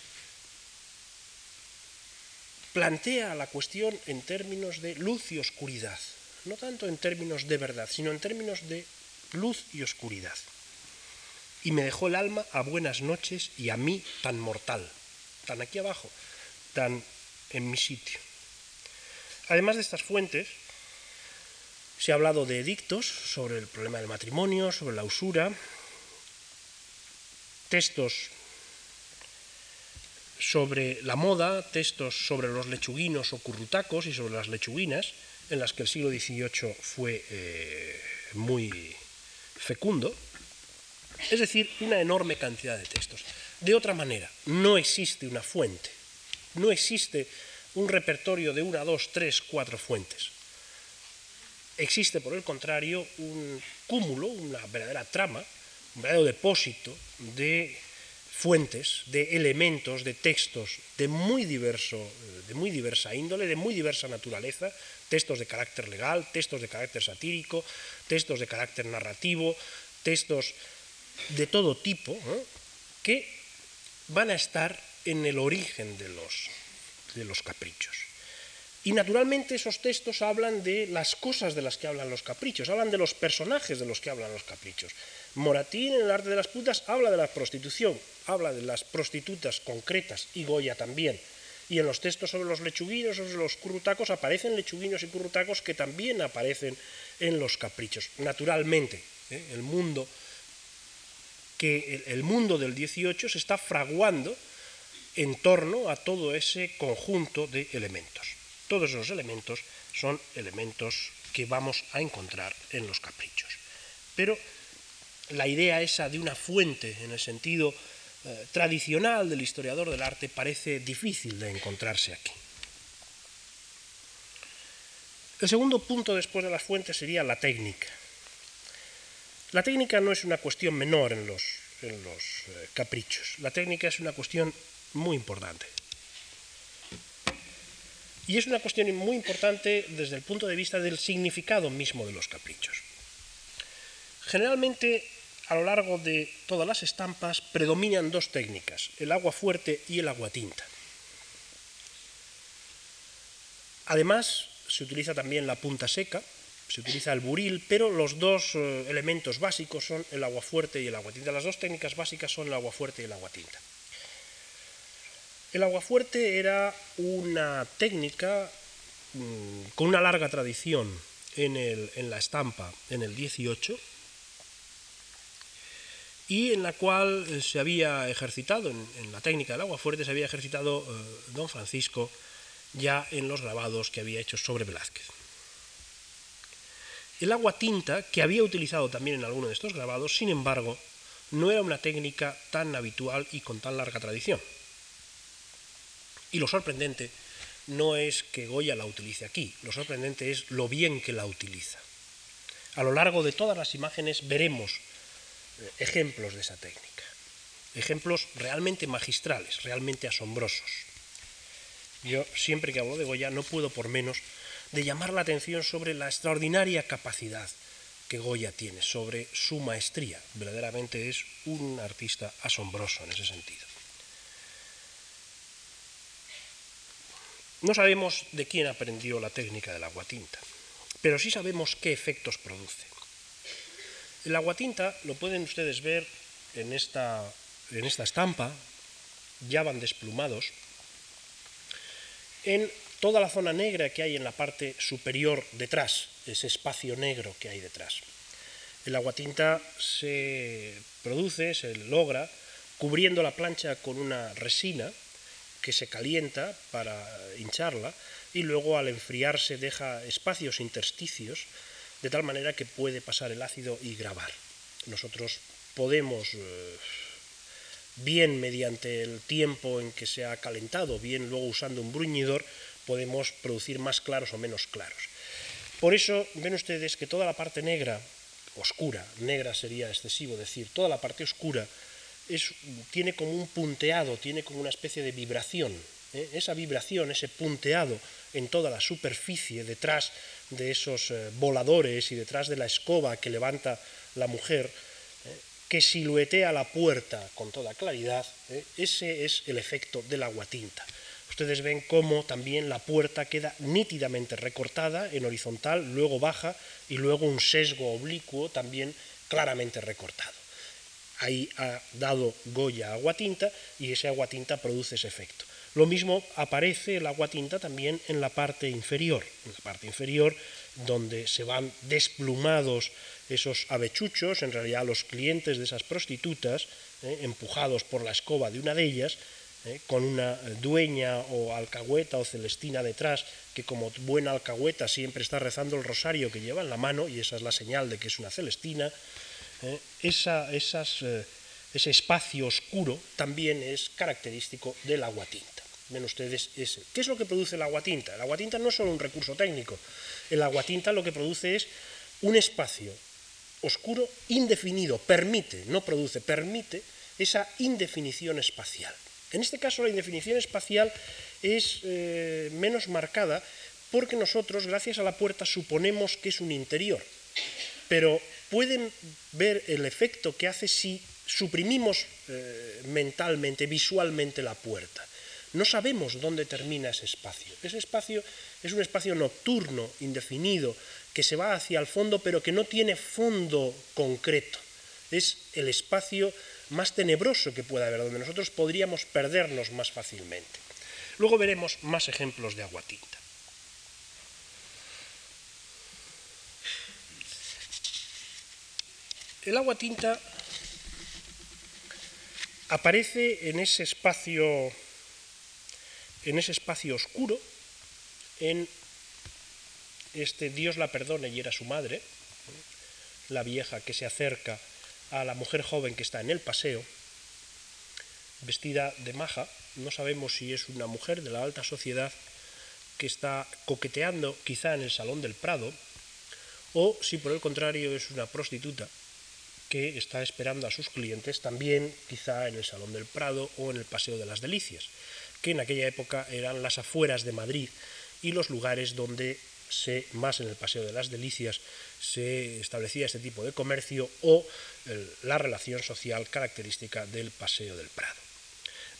plantea la cuestión en términos de luz y oscuridad, no tanto en términos de verdad, sino en términos de luz y oscuridad. Y me dejó el alma a buenas noches y a mí tan mortal, tan aquí abajo, tan en mi sitio. Además de estas fuentes, se ha hablado de edictos sobre el problema del matrimonio, sobre la usura, textos sobre la moda, textos sobre los lechuguinos o currutacos y sobre las lechuguinas, en las que el siglo XVIII fue eh, muy fecundo, es decir, una enorme cantidad de textos. De otra manera, no existe una fuente, no existe un repertorio de una, dos, tres, cuatro fuentes. Existe, por el contrario, un cúmulo, una verdadera trama, un verdadero depósito de fuentes, de elementos, de textos de muy, diverso, de muy diversa índole, de muy diversa naturaleza, textos de carácter legal, textos de carácter satírico, textos de carácter narrativo, textos de todo tipo, que van a estar en el origen de los, de los caprichos. Y naturalmente esos textos hablan de las cosas de las que hablan los caprichos, hablan de los personajes de los que hablan los caprichos. Moratín en el arte de las putas habla de la prostitución, habla de las prostitutas concretas y Goya también. Y en los textos sobre los lechuguinos, sobre los currutacos, aparecen lechuguinos y currutacos que también aparecen en los caprichos. Naturalmente, ¿eh? el mundo que el mundo del 18 se está fraguando en torno a todo ese conjunto de elementos. Todos esos elementos son elementos que vamos a encontrar en los caprichos. Pero la idea esa de una fuente en el sentido eh, tradicional del historiador del arte parece difícil de encontrarse aquí. El segundo punto después de las fuentes sería la técnica. La técnica no es una cuestión menor en los, eh, caprichos. La técnica es una cuestión muy importante. Y es una cuestión muy importante desde el punto de vista del significado mismo de los caprichos. Generalmente, a lo largo de todas las estampas predominan dos técnicas, el agua fuerte y el agua tinta. Además, se utiliza también la punta seca, se utiliza el buril, pero los dos eh, elementos básicos son el agua fuerte y el agua tinta. Las dos técnicas básicas son el agua fuerte y el agua tinta. El aguafuerte era una técnica mm, con una larga tradición en, la estampa en el 18 y en la cual eh, se había ejercitado, en, la técnica del aguafuerte se había ejercitado eh, don Francisco ya en los grabados que había hecho sobre Velázquez. El agua tinta, que había utilizado también en alguno de estos grabados, sin embargo, no era una técnica tan habitual y con tan larga tradición. Y lo sorprendente no es que Goya la utilice aquí, lo sorprendente es lo bien que la utiliza. A lo largo de todas las imágenes veremos eh, ejemplos de esa técnica, ejemplos realmente magistrales, realmente asombrosos. Yo siempre que hablo de Goya no puedo por menos de llamar la atención sobre la extraordinaria capacidad que Goya tiene, sobre su maestría. Verdaderamente es un artista asombroso en ese sentido. No sabemos de quién aprendió la técnica del aguatinta, pero sí sabemos qué efectos produce. El aguatinta lo pueden ustedes ver en esta, en esta estampa, ya van desplumados, en toda la zona negra que hay en la parte superior detrás, ese espacio negro que hay detrás. El aguatinta se produce, se logra, cubriendo la plancha con una resina, que se calienta para hincharla y luego al enfriarse deja espacios intersticios de tal manera que puede pasar el ácido y grabar. Nosotros podemos, eh, bien mediante el tiempo en que se ha calentado, bien luego usando un bruñidor, podemos producir más claros o menos claros. Por eso ven ustedes que toda la parte negra oscura, negra sería excesivo decir, toda la parte oscura tiene como un punteado, tiene como una especie de vibración. ¿eh? Esa vibración, ese punteado en toda la superficie, detrás de esos eh, voladores y detrás de la escoba que levanta la mujer, ¿eh? que siluetea la puerta con toda claridad, ese es el efecto del aguatinta. Ustedes ven cómo también la puerta queda nítidamente recortada en horizontal, luego baja y luego un sesgo oblicuo también claramente recortado. Ahí ha dado Goya aguatinta y ese aguatinta produce ese efecto. Lo mismo aparece el aguatinta también en la parte inferior, en la parte inferior donde se van desplumados esos avechuchos, en realidad los clientes de esas prostitutas, eh, empujados por la escoba de una de ellas, ¿eh? con una dueña o alcahueta o celestina detrás, que como buena alcahueta siempre está rezando el rosario que lleva en la mano, y esa es la señal de que es una celestina, ¿eh? esa, eh, ese espacio oscuro también es característico del aguatinta. Ven ustedes ese. ¿Qué es lo que produce el aguatinta? El aguatinta no es solo un recurso técnico, el aguatinta lo que produce es un espacio oscuro indefinido, permite, no produce, permite esa indefinición espacial. En este caso la indefinición espacial es eh, menos marcada porque nosotros, gracias a la puerta, suponemos que es un interior. Pero pueden ver el efecto que hace si suprimimos eh, mentalmente, visualmente la puerta. No sabemos dónde termina ese espacio. Ese espacio es un espacio nocturno, indefinido, que se va hacia el fondo, pero que no tiene fondo concreto. Es el espacio más tenebroso que pueda haber, donde nosotros podríamos perdernos más fácilmente. Luego veremos más ejemplos de aguatinta. El agua tinta aparece en ese espacio en ese espacio oscuro en este Dios la perdone y era su madre, la vieja que se acerca a la mujer joven que está en el paseo, vestida de maja, no sabemos si es una mujer de la alta sociedad que está coqueteando quizá en el Salón del Prado, o si por el contrario es una prostituta que está esperando a sus clientes también quizá en el Salón del Prado o en el Paseo de las Delicias, que en aquella época eran las afueras de Madrid y los lugares donde se, más en el Paseo de las Delicias, se establecía este tipo de comercio o la relación social característica del Paseo del Prado.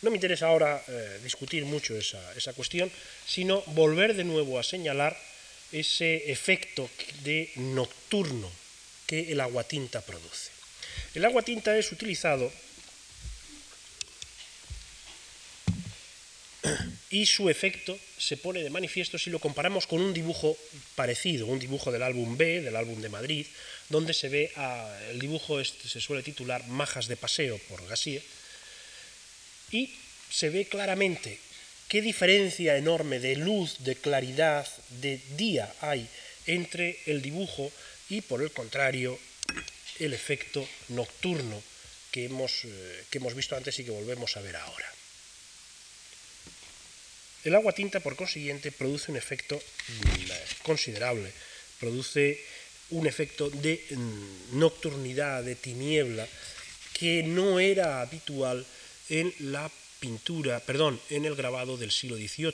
No me interesa ahora eh, discutir mucho esa, esa cuestión, sino volver de nuevo a señalar ese efecto de nocturno que el aguatinta produce. El aguatinta es utilizado y su efecto se pone de manifiesto si lo comparamos con un dibujo parecido, un dibujo del álbum B, del álbum de Madrid, donde se ve, el dibujo este se suele titular Majas de Paseo por Gassier, y se ve claramente qué diferencia enorme de luz, de claridad, de día hay entre el dibujo y, por el contrario, el efecto nocturno que hemos, eh, que hemos visto antes y que volvemos a ver ahora. El agua tinta, por consiguiente, produce un efecto mm, considerable, produce un efecto de mm, nocturnidad, de tiniebla, que no era habitual en la pintura, perdón, en el grabado del siglo XVIII,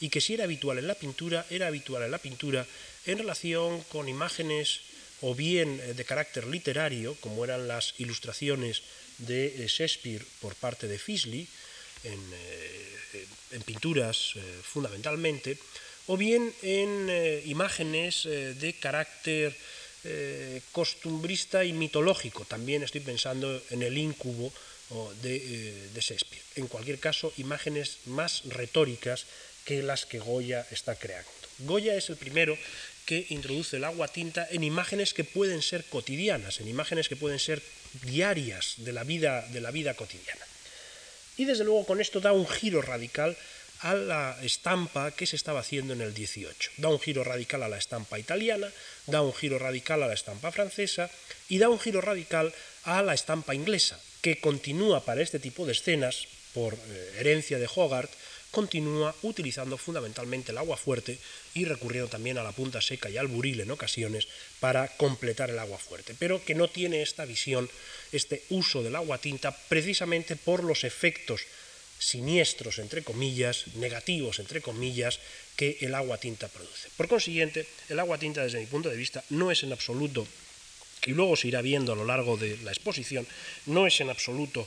y que si era habitual en la pintura, era habitual en la pintura en relación con imágenes o bien eh, de carácter literario, como eran las ilustraciones de eh, Shakespeare por parte de Fisley, en, eh, pinturas fundamentalmente, o bien en imágenes de carácter costumbrista y mitológico. También estoy pensando en el incubo de, de Shakespeare. En cualquier caso, imágenes más retóricas que las que Goya está creando. Goya es el primero que introduce el agua tinta en imágenes que pueden ser cotidianas, en imágenes que pueden ser diarias de la vida, de la vida cotidiana. Y desde luego con esto da un giro radical a la estampa que se estaba haciendo en el 18. Da un giro radical a la estampa italiana, da un giro radical a la estampa francesa y da un giro radical a la estampa inglesa, que continúa para este tipo de escenas, por eh, herencia de Hogarth, continúa utilizando fundamentalmente el agua fuerte y recurriendo también a la punta seca y al buril en ocasiones para completar el agua fuerte, pero que no tiene esta visión, este uso del agua tinta precisamente por los efectos siniestros, entre comillas, negativos, entre comillas, que el agua tinta produce. Por consiguiente, el agua tinta, desde mi punto de vista, no es en absoluto, y luego se irá viendo a lo largo de la exposición, no es en absoluto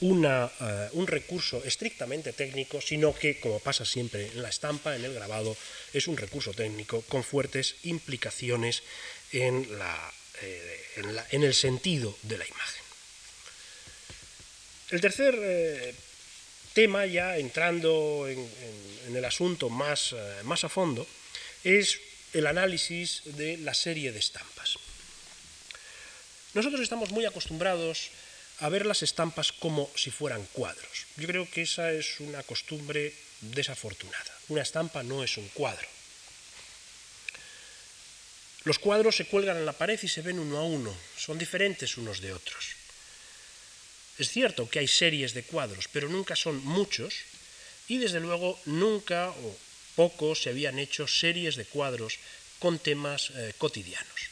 eh, un recurso estrictamente técnico, sino que, como pasa siempre en la estampa, en el grabado, es un recurso técnico con fuertes implicaciones en, eh, el sentido de la imagen. El tercer eh, tema, ya entrando en, el asunto más, más a fondo, es el análisis de la serie de estampas. Nosotros estamos muy acostumbrados a ver las estampas como si fueran cuadros. Yo creo que esa es una costumbre desafortunada. Una estampa no es un cuadro. Los cuadros se cuelgan en la pared y se ven uno a uno, son diferentes unos de otros. Es cierto que hay series de cuadros, pero nunca son muchos y desde luego nunca o poco se habían hecho series de cuadros con temas eh, cotidianos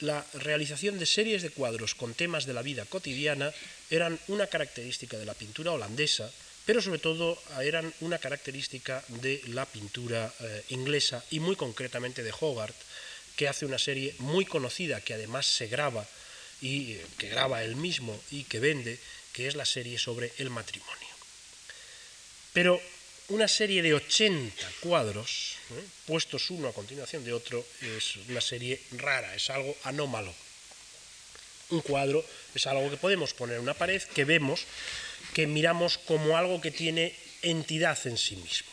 la realización de series de cuadros con temas de la vida cotidiana eran una característica de la pintura holandesa, pero sobre todo eran una característica de la pintura eh, inglesa y muy concretamente de Hogarth, que hace una serie muy conocida que además se graba y eh, que graba él mismo y que vende, que es la serie sobre el matrimonio. Pero una serie de 80 cuadros, ¿eh? puestos uno a continuación de otro, es una serie rara, es algo anómalo. Un cuadro es algo que podemos poner en una pared, que vemos, que miramos como algo que tiene entidad en sí mismo.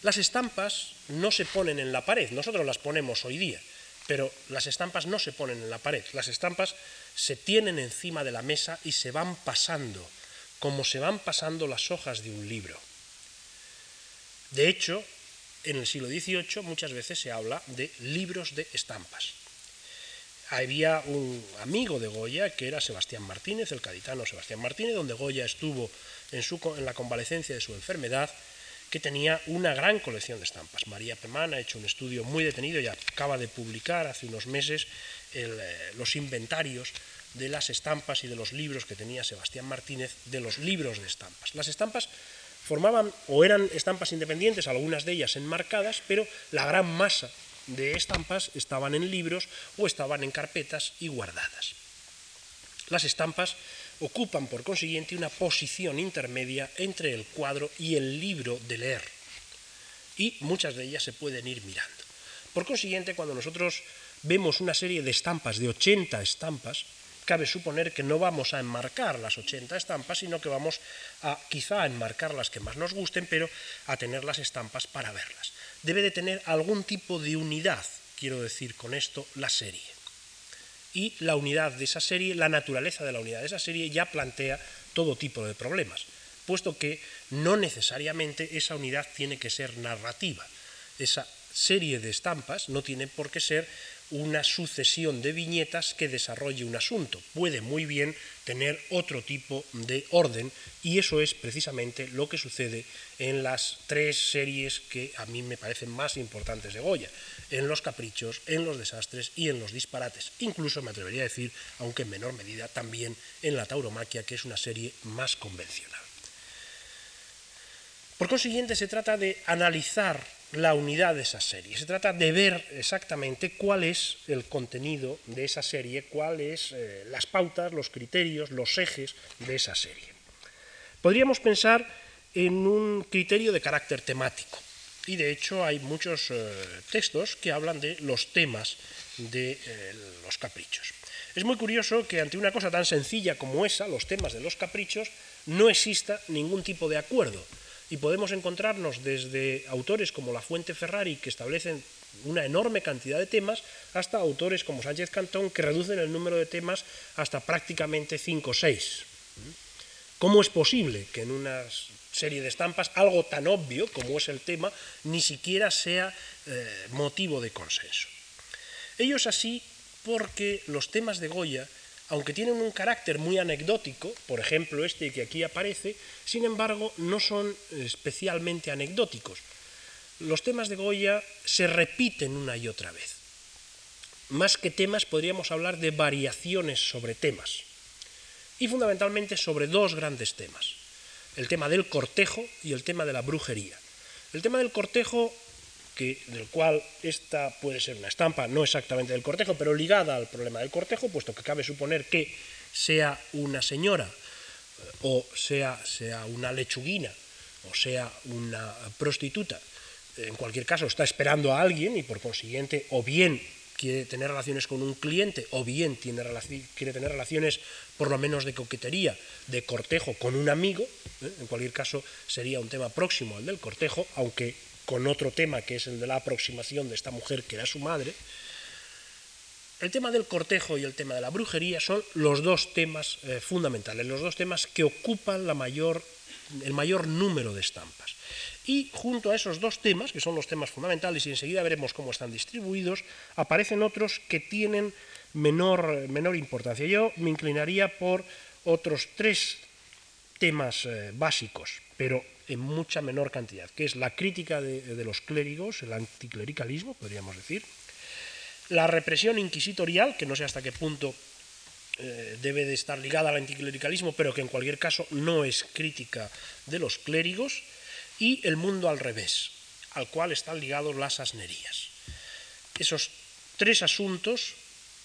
Las estampas no se ponen en la pared, nosotros las ponemos hoy día, pero las estampas no se ponen en la pared, las estampas se tienen encima de la mesa y se van pasando, como se van pasando las hojas de un libro. De hecho, en el siglo XVIII muchas veces se habla de libros de estampas. Había un amigo de Goya que era Sebastián Martínez, el caditano Sebastián Martínez, donde Goya estuvo en, su, en la convalecencia de su enfermedad, que tenía una gran colección de estampas. María Pemán ha hecho un estudio muy detenido y acaba de publicar hace unos meses eh, los inventarios de las estampas y de los libros que tenía Sebastián Martínez, de los libros de estampas. Las estampas formaban o eran estampas independientes, algunas de ellas enmarcadas, pero la gran masa de estampas estaban en libros o estaban en carpetas y guardadas. Las estampas ocupan, por consiguiente, una posición intermedia entre el cuadro y el libro de leer, y muchas de ellas se pueden ir mirando. Por consiguiente, cuando nosotros vemos una serie de estampas, de 80 estampas, cabe suponer que no vamos a enmarcar las 80 estampas, sino que vamos a quizá a enmarcar las que más nos gusten, pero a tener las estampas para verlas. Debe de tener algún tipo de unidad, quiero decir con esto, la serie. Y la unidad de esa serie, la naturaleza de la unidad de esa serie ya plantea todo tipo de problemas, puesto que no necesariamente esa unidad tiene que ser narrativa. Esa serie de estampas no tiene por qué ser una sucesión de viñetas que desarrolle un asunto. Puede muy bien tener otro tipo de orden y eso es precisamente lo que sucede en las tres series que a mí me parecen más importantes de Goya, en los caprichos, en los desastres y en los disparates. Incluso me atrevería a decir, aunque en menor medida, también en la tauromaquia, que es una serie más convencional. Por consiguiente, se trata de analizar la unidad de esa serie. Se trata de ver exactamente cuál es el contenido de esa serie, cuáles eh, las pautas, los criterios, los ejes de esa serie. Podríamos pensar en un criterio de carácter temático. Y de hecho hay muchos eh, textos que hablan de los temas de eh, los caprichos. Es muy curioso que ante una cosa tan sencilla como esa, los temas de los caprichos, no exista ningún tipo de acuerdo y podemos encontrarnos desde autores como La Fuente Ferrari, que establecen una enorme cantidad de temas, hasta autores como Sánchez Cantón, que reducen el número de temas hasta prácticamente 5 o 6. ¿Cómo es posible que en una serie de estampas algo tan obvio como es el tema ni siquiera sea eh, motivo de consenso? Ello es así porque los temas de Goya aunque tienen un carácter muy anecdótico, por ejemplo este que aquí aparece, sin embargo no son especialmente anecdóticos. Los temas de Goya se repiten una y otra vez. Más que temas podríamos hablar de variaciones sobre temas y fundamentalmente sobre dos grandes temas, el tema del cortejo y el tema de la brujería. El tema del cortejo que, del cual esta puede ser una estampa, no exactamente del cortejo, pero ligada al problema del cortejo, puesto que cabe suponer que sea una señora eh, o sea, sea una lechuguina o sea una prostituta, en cualquier caso está esperando a alguien y por consiguiente o bien quiere tener relaciones con un cliente o bien tiene quiere tener relaciones por lo menos de coquetería, de cortejo con un amigo, ¿eh? en cualquier caso sería un tema próximo al del cortejo, aunque con otro tema que es el de la aproximación de esta mujer que era su madre, el tema del cortejo y el tema de la brujería son los dos temas eh, fundamentales, los dos temas que ocupan la mayor, el mayor número de estampas. Y junto a esos dos temas, que son los temas fundamentales, y enseguida veremos cómo están distribuidos, aparecen otros que tienen menor, menor importancia. Yo me inclinaría por otros tres temas eh, básicos, pero en mucha menor cantidad, que es la crítica de, los clérigos, el anticlericalismo, podríamos decir, la represión inquisitorial, que no sé hasta qué punto eh, debe de estar ligada al anticlericalismo, pero que en cualquier caso no es crítica de los clérigos, y el mundo al revés, al cual están ligados las asnerías. Esos tres asuntos,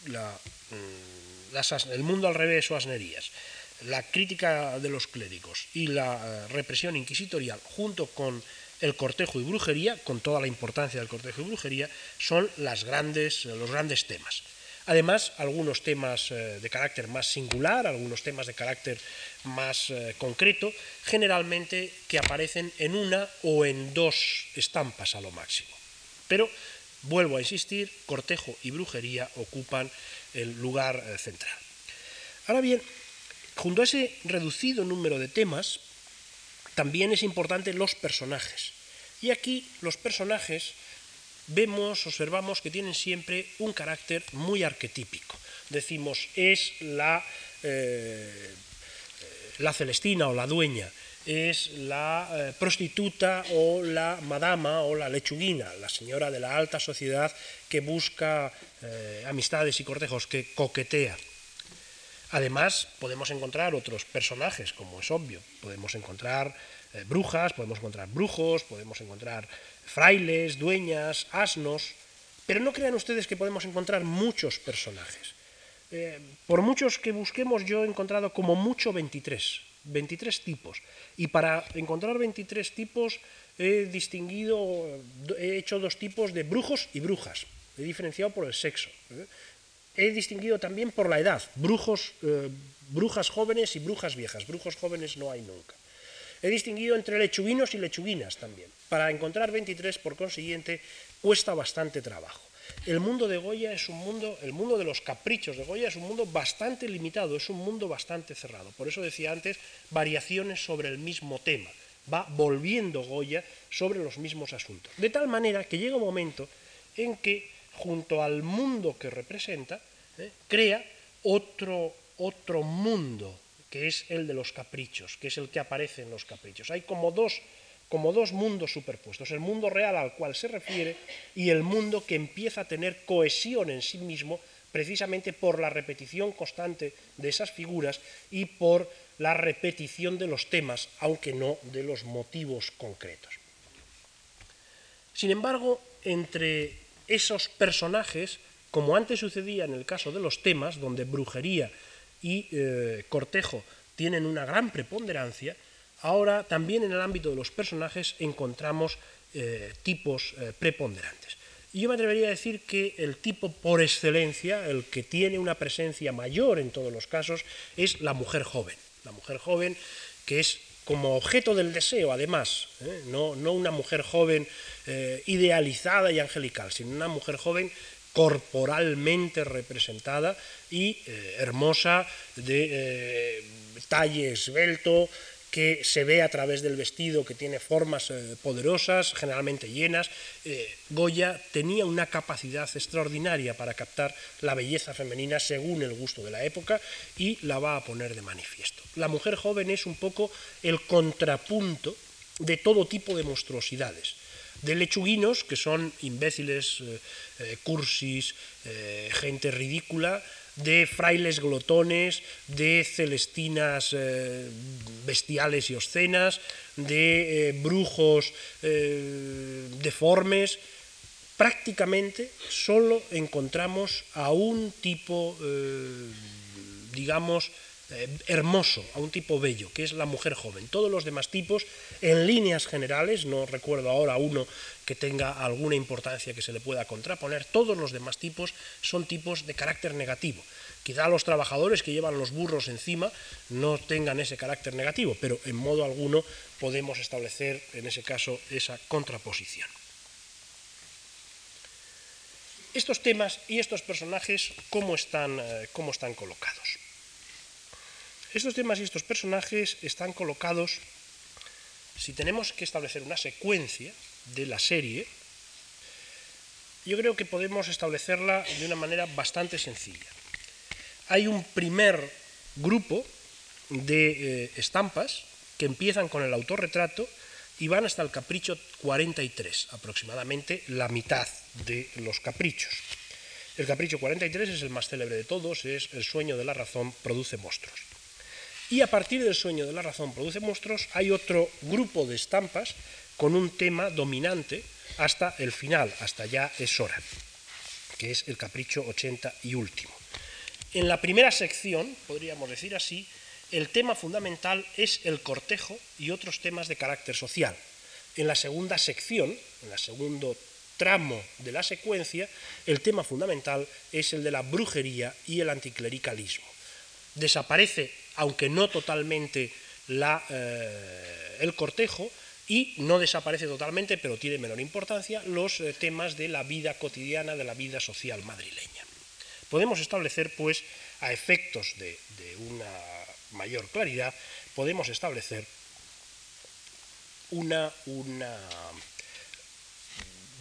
mm, el mundo al revés o asnerías, la crítica de los clérigos y la eh, represión inquisitorial, junto con el cortejo y brujería, con toda la importancia del cortejo y brujería, son las grandes, los grandes temas. Además, algunos temas eh, de carácter más singular, algunos temas de carácter más eh, concreto, generalmente que aparecen en una o en dos estampas a lo máximo. Pero, vuelvo a insistir, cortejo y brujería ocupan el lugar central. Ahora bien, Junto a ese reducido número de temas, también es importante los personajes. Y aquí los personajes vemos, observamos que tienen siempre un carácter muy arquetípico. Decimos, es la, eh, la Celestina o la dueña, es la eh, prostituta o la madama o la lechuguina, la señora de la alta sociedad que busca eh, amistades y cortejos, que coquetea. Además, podemos encontrar otros personajes, como es obvio. Podemos encontrar eh, brujas, podemos encontrar brujos, podemos encontrar frailes, dueñas, asnos, pero no crean ustedes que podemos encontrar muchos personajes. Eh, por muchos que busquemos, yo he encontrado como mucho 23, 23 tipos. Y para encontrar 23 tipos he distinguido, he hecho dos tipos de brujos y brujas. He diferenciado por el sexo. He distinguido también por la edad, brujos, eh, brujas jóvenes y brujas viejas. Brujos jóvenes no hay nunca. He distinguido entre lechuguinos y lechuguinas también. Para encontrar 23, por consiguiente, cuesta bastante trabajo. El mundo de Goya es un mundo, el mundo de los caprichos de Goya es un mundo bastante limitado, es un mundo bastante cerrado. Por eso decía antes, variaciones sobre el mismo tema. Va volviendo Goya sobre los mismos asuntos. De tal manera que llega un momento en que junto al mundo que representa, ¿eh? crea otro, otro mundo, que es el de los caprichos, que es el que aparece en los caprichos. Hay como dos, como dos mundos superpuestos, el mundo real al cual se refiere y el mundo que empieza a tener cohesión en sí mismo precisamente por la repetición constante de esas figuras y por la repetición de los temas, aunque no de los motivos concretos. Sin embargo, entre esos personajes, como antes sucedía en el caso de los temas, donde brujería y eh, cortejo tienen una gran preponderancia, ahora también en el ámbito de los personajes encontramos eh, tipos eh, preponderantes. Y yo me atrevería a decir que el tipo por excelencia, el que tiene una presencia mayor en todos los casos, es la mujer joven. La mujer joven que es como objeto del deseo, además, ¿eh? no, una mujer joven idealizada y angelical, sino una mujer joven corporalmente representada y eh, hermosa, de talle esbelto, que se ve a través del vestido, que tiene formas eh, poderosas, generalmente llenas. Eh, Goya tenía una capacidad extraordinaria para captar la belleza femenina según el gusto de la época y la va a poner de manifiesto. La mujer joven es un poco el contrapunto de todo tipo de monstruosidades de lechuguinos, que son imbéciles, eh, cursis, gente ridícula, de frailes glotones, de celestinas eh, bestiales y obscenas, de eh, brujos eh, deformes. Prácticamente solo encontramos a un tipo, digamos, hermoso, a un tipo bello, que es la mujer joven. Todos los demás tipos, en líneas generales, no recuerdo ahora uno que tenga alguna importancia que se le pueda contraponer, todos los demás tipos son tipos de carácter negativo. Quizá los trabajadores que llevan los burros encima no tengan ese carácter negativo, pero en modo alguno podemos establecer en ese caso esa contraposición. Estos temas y estos personajes, ¿cómo están, eh, cómo están colocados? Estos temas y estos personajes están colocados, si tenemos que establecer una secuencia, de la serie, yo creo que podemos establecerla de una manera bastante sencilla. Hay un primer grupo de eh, estampas que empiezan con el autorretrato y van hasta el capricho 43, aproximadamente la mitad de los caprichos. El capricho 43 es el más célebre de todos, es el sueño de la razón produce monstruos. Y a partir del sueño de la razón produce monstruos hay otro grupo de estampas con un tema dominante hasta el final, hasta ya es hora, que es el capricho 80 y último. En la primera sección, podríamos decir así, el tema fundamental es el cortejo y otros temas de carácter social. En la segunda sección, en el segundo tramo de la secuencia, el tema fundamental es el de la brujería y el anticlericalismo. Desaparece, aunque no totalmente, eh, el cortejo, y no desaparece totalmente, pero tiene menor importancia, los eh, temas de la vida cotidiana, de la vida social madrileña. Podemos establecer, pues, a efectos de, una mayor claridad, podemos establecer una, una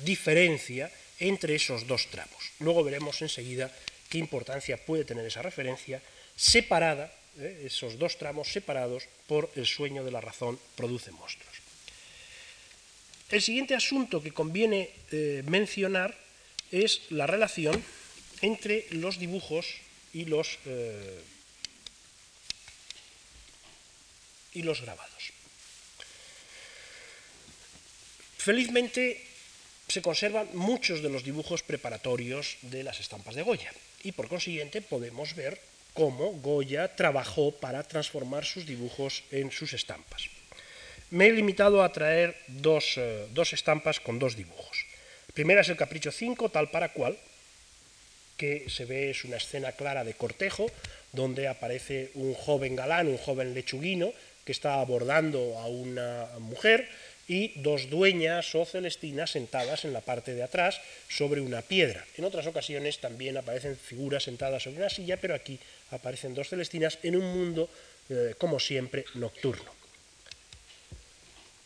diferencia entre esos dos tramos. Luego veremos enseguida qué importancia puede tener esa referencia separada, eh, esos dos tramos separados por el sueño de la razón produce monstruos. El siguiente asunto que conviene eh, mencionar es la relación entre los dibujos y los, eh, y los grabados. Felizmente se conservan muchos de los dibujos preparatorios de las estampas de Goya y por consiguiente podemos ver cómo Goya trabajó para transformar sus dibujos en sus estampas me he limitado a traer eh, dos, estampas con dos dibujos. Primera es el Capricho 5, tal para cual, que se ve es una escena clara de cortejo, donde aparece un joven galán, un joven lechuguino, que está abordando a una mujer y dos dueñas o celestinas sentadas en la parte de atrás sobre una piedra. En otras ocasiones también aparecen figuras sentadas sobre una silla, pero aquí aparecen dos celestinas en un mundo, eh, como siempre, nocturno.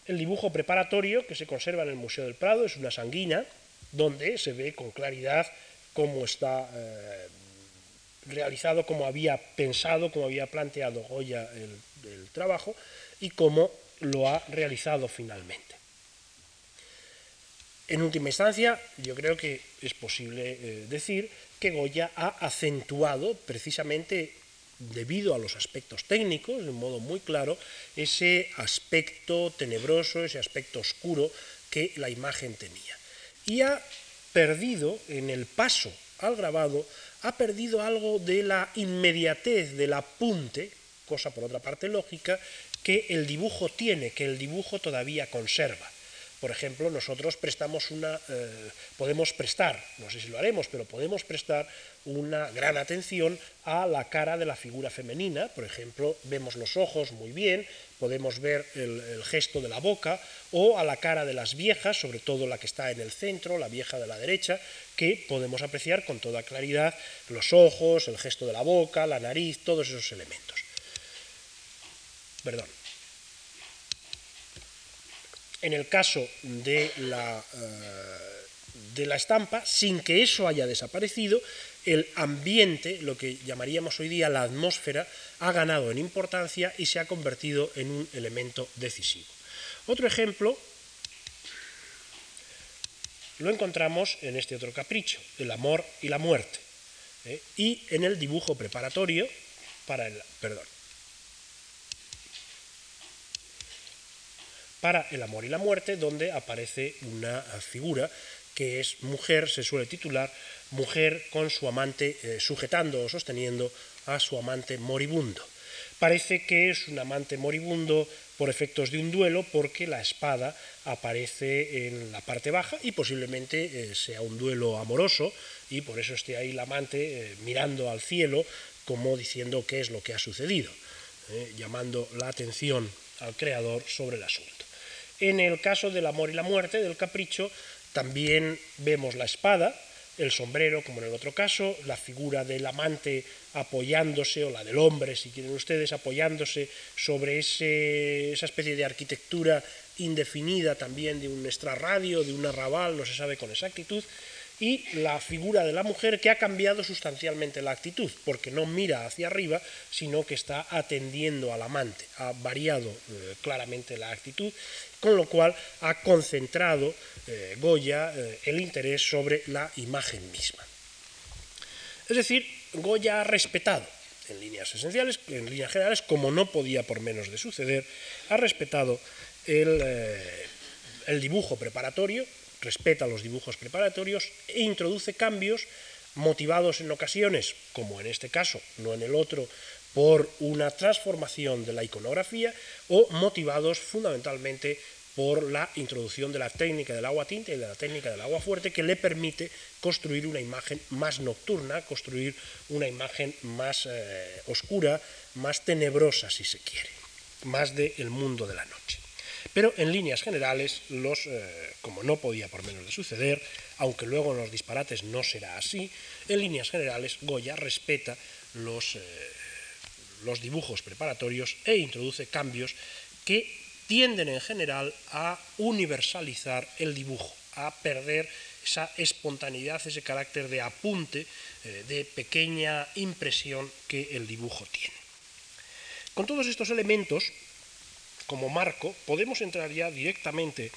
El dibujo preparatorio que se conserva en el Museo del Prado es una sanguina donde se ve con claridad cómo está eh, realizado, cómo había pensado, cómo había planteado Goya el, trabajo y cómo lo ha realizado finalmente. En última instancia, yo creo que es posible eh, decir que Goya ha acentuado precisamente debido a los aspectos técnicos, de un modo muy claro, ese aspecto tenebroso, ese aspecto oscuro que la imagen tenía. Y ha perdido en el paso al grabado, ha perdido algo de la inmediatez, del apunte, cosa por otra parte lógica, que el dibujo tiene, que el dibujo todavía conserva. Por ejemplo, nosotros prestamos una, eh, podemos prestar, no sé si lo haremos, pero podemos prestar una gran atención a la cara de la figura femenina. Por ejemplo, vemos los ojos muy bien, podemos ver el, gesto de la boca, o a la cara de las viejas, sobre todo la que está en el centro, la vieja de la derecha, que podemos apreciar con toda claridad los ojos, el gesto de la boca, la nariz, todos esos elementos. Perdón. en el caso de la, de la estampa, sin que eso haya desaparecido, el ambiente, lo que llamaríamos hoy día la atmósfera, ha ganado en importancia y se ha convertido en un elemento decisivo. Otro ejemplo lo encontramos en este otro capricho, el amor y la muerte, ¿eh? y en el dibujo preparatorio para el, perdón, para el amor y la muerte, donde aparece una figura que es mujer, se suele titular mujer con su amante eh, sujetando o sosteniendo a su amante moribundo. Parece que es un amante moribundo por efectos de un duelo porque la espada aparece en la parte baja y posiblemente eh, sea un duelo amoroso y por eso esté ahí el amante eh, mirando al cielo como diciendo qué es lo que ha sucedido, llamando la atención al creador sobre el asunto. En el caso del amor y la muerte, del capricho, también vemos la espada, el sombrero, como en el otro caso, la figura del amante apoyándose, o la del hombre, si quieren ustedes, apoyándose sobre esa especie de arquitectura indefinida también de un extrarradio, de un arrabal, no se sabe con exactitud, y la figura de la mujer que ha cambiado sustancialmente la actitud, porque no mira hacia arriba, sino que está atendiendo al amante. Ha variado eh, claramente la actitud, con lo cual ha concentrado eh, Goya eh, el interés sobre la imagen misma. Es decir, Goya ha respetado, en líneas esenciales, en líneas generales, como no podía por menos de suceder, ha respetado el, el dibujo preparatorio, respeta los dibujos preparatorios e introduce cambios motivados en ocasiones, como en este caso, no en el otro, por una transformación de la iconografía o motivados fundamentalmente por la introducción de la técnica del agua tinta y de la técnica del agua fuerte que le permite construir una imagen más nocturna, construir una imagen más eh, oscura, más tenebrosa si se quiere, más del mundo de la noche. Pero en líneas generales, los, eh, como no podía por menos de suceder, aunque luego en los disparates no será así, en líneas generales Goya respeta los, eh, los dibujos preparatorios e introduce cambios que tienden en general a universalizar el dibujo, a perder esa espontaneidad, ese carácter de apunte, eh, de pequeña impresión que el dibujo tiene. Con todos estos elementos, como marco, podemos entrar ya directamente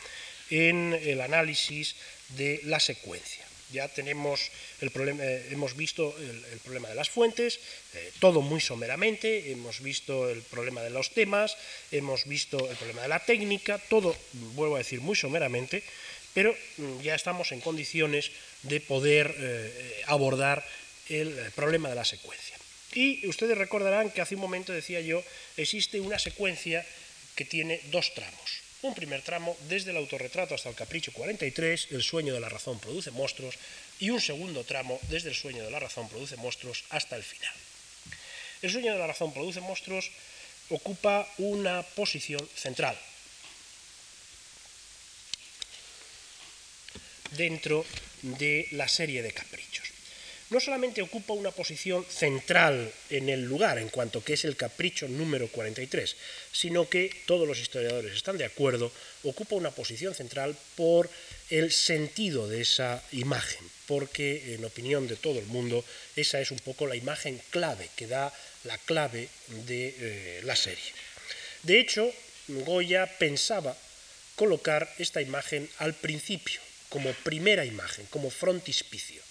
en el análisis de la secuencia. Ya tenemos el problema, eh, hemos visto el, problema de las fuentes, eh, todo muy someramente, hemos visto el problema de los temas, hemos visto el problema de la técnica, todo, vuelvo a decir, muy someramente, pero mm, ya estamos en condiciones de poder eh, abordar el problema de la secuencia. Y ustedes recordarán que hace un momento decía yo, existe una secuencia que tiene dos tramos. Un primer tramo desde el autorretrato hasta el capricho 43, el sueño de la razón produce monstruos, y un segundo tramo desde el sueño de la razón produce monstruos hasta el final. El sueño de la razón produce monstruos ocupa una posición central dentro de la serie de caprichos no solamente ocupa una posición central en el lugar en cuanto que es el capricho número 43, sino que todos los historiadores están de acuerdo, ocupa una posición central por el sentido de esa imagen, porque en opinión de todo el mundo esa es un poco la imagen clave que da la clave de eh, la serie. De hecho, Goya pensaba colocar esta imagen al principio, como primera imagen, como frontispicio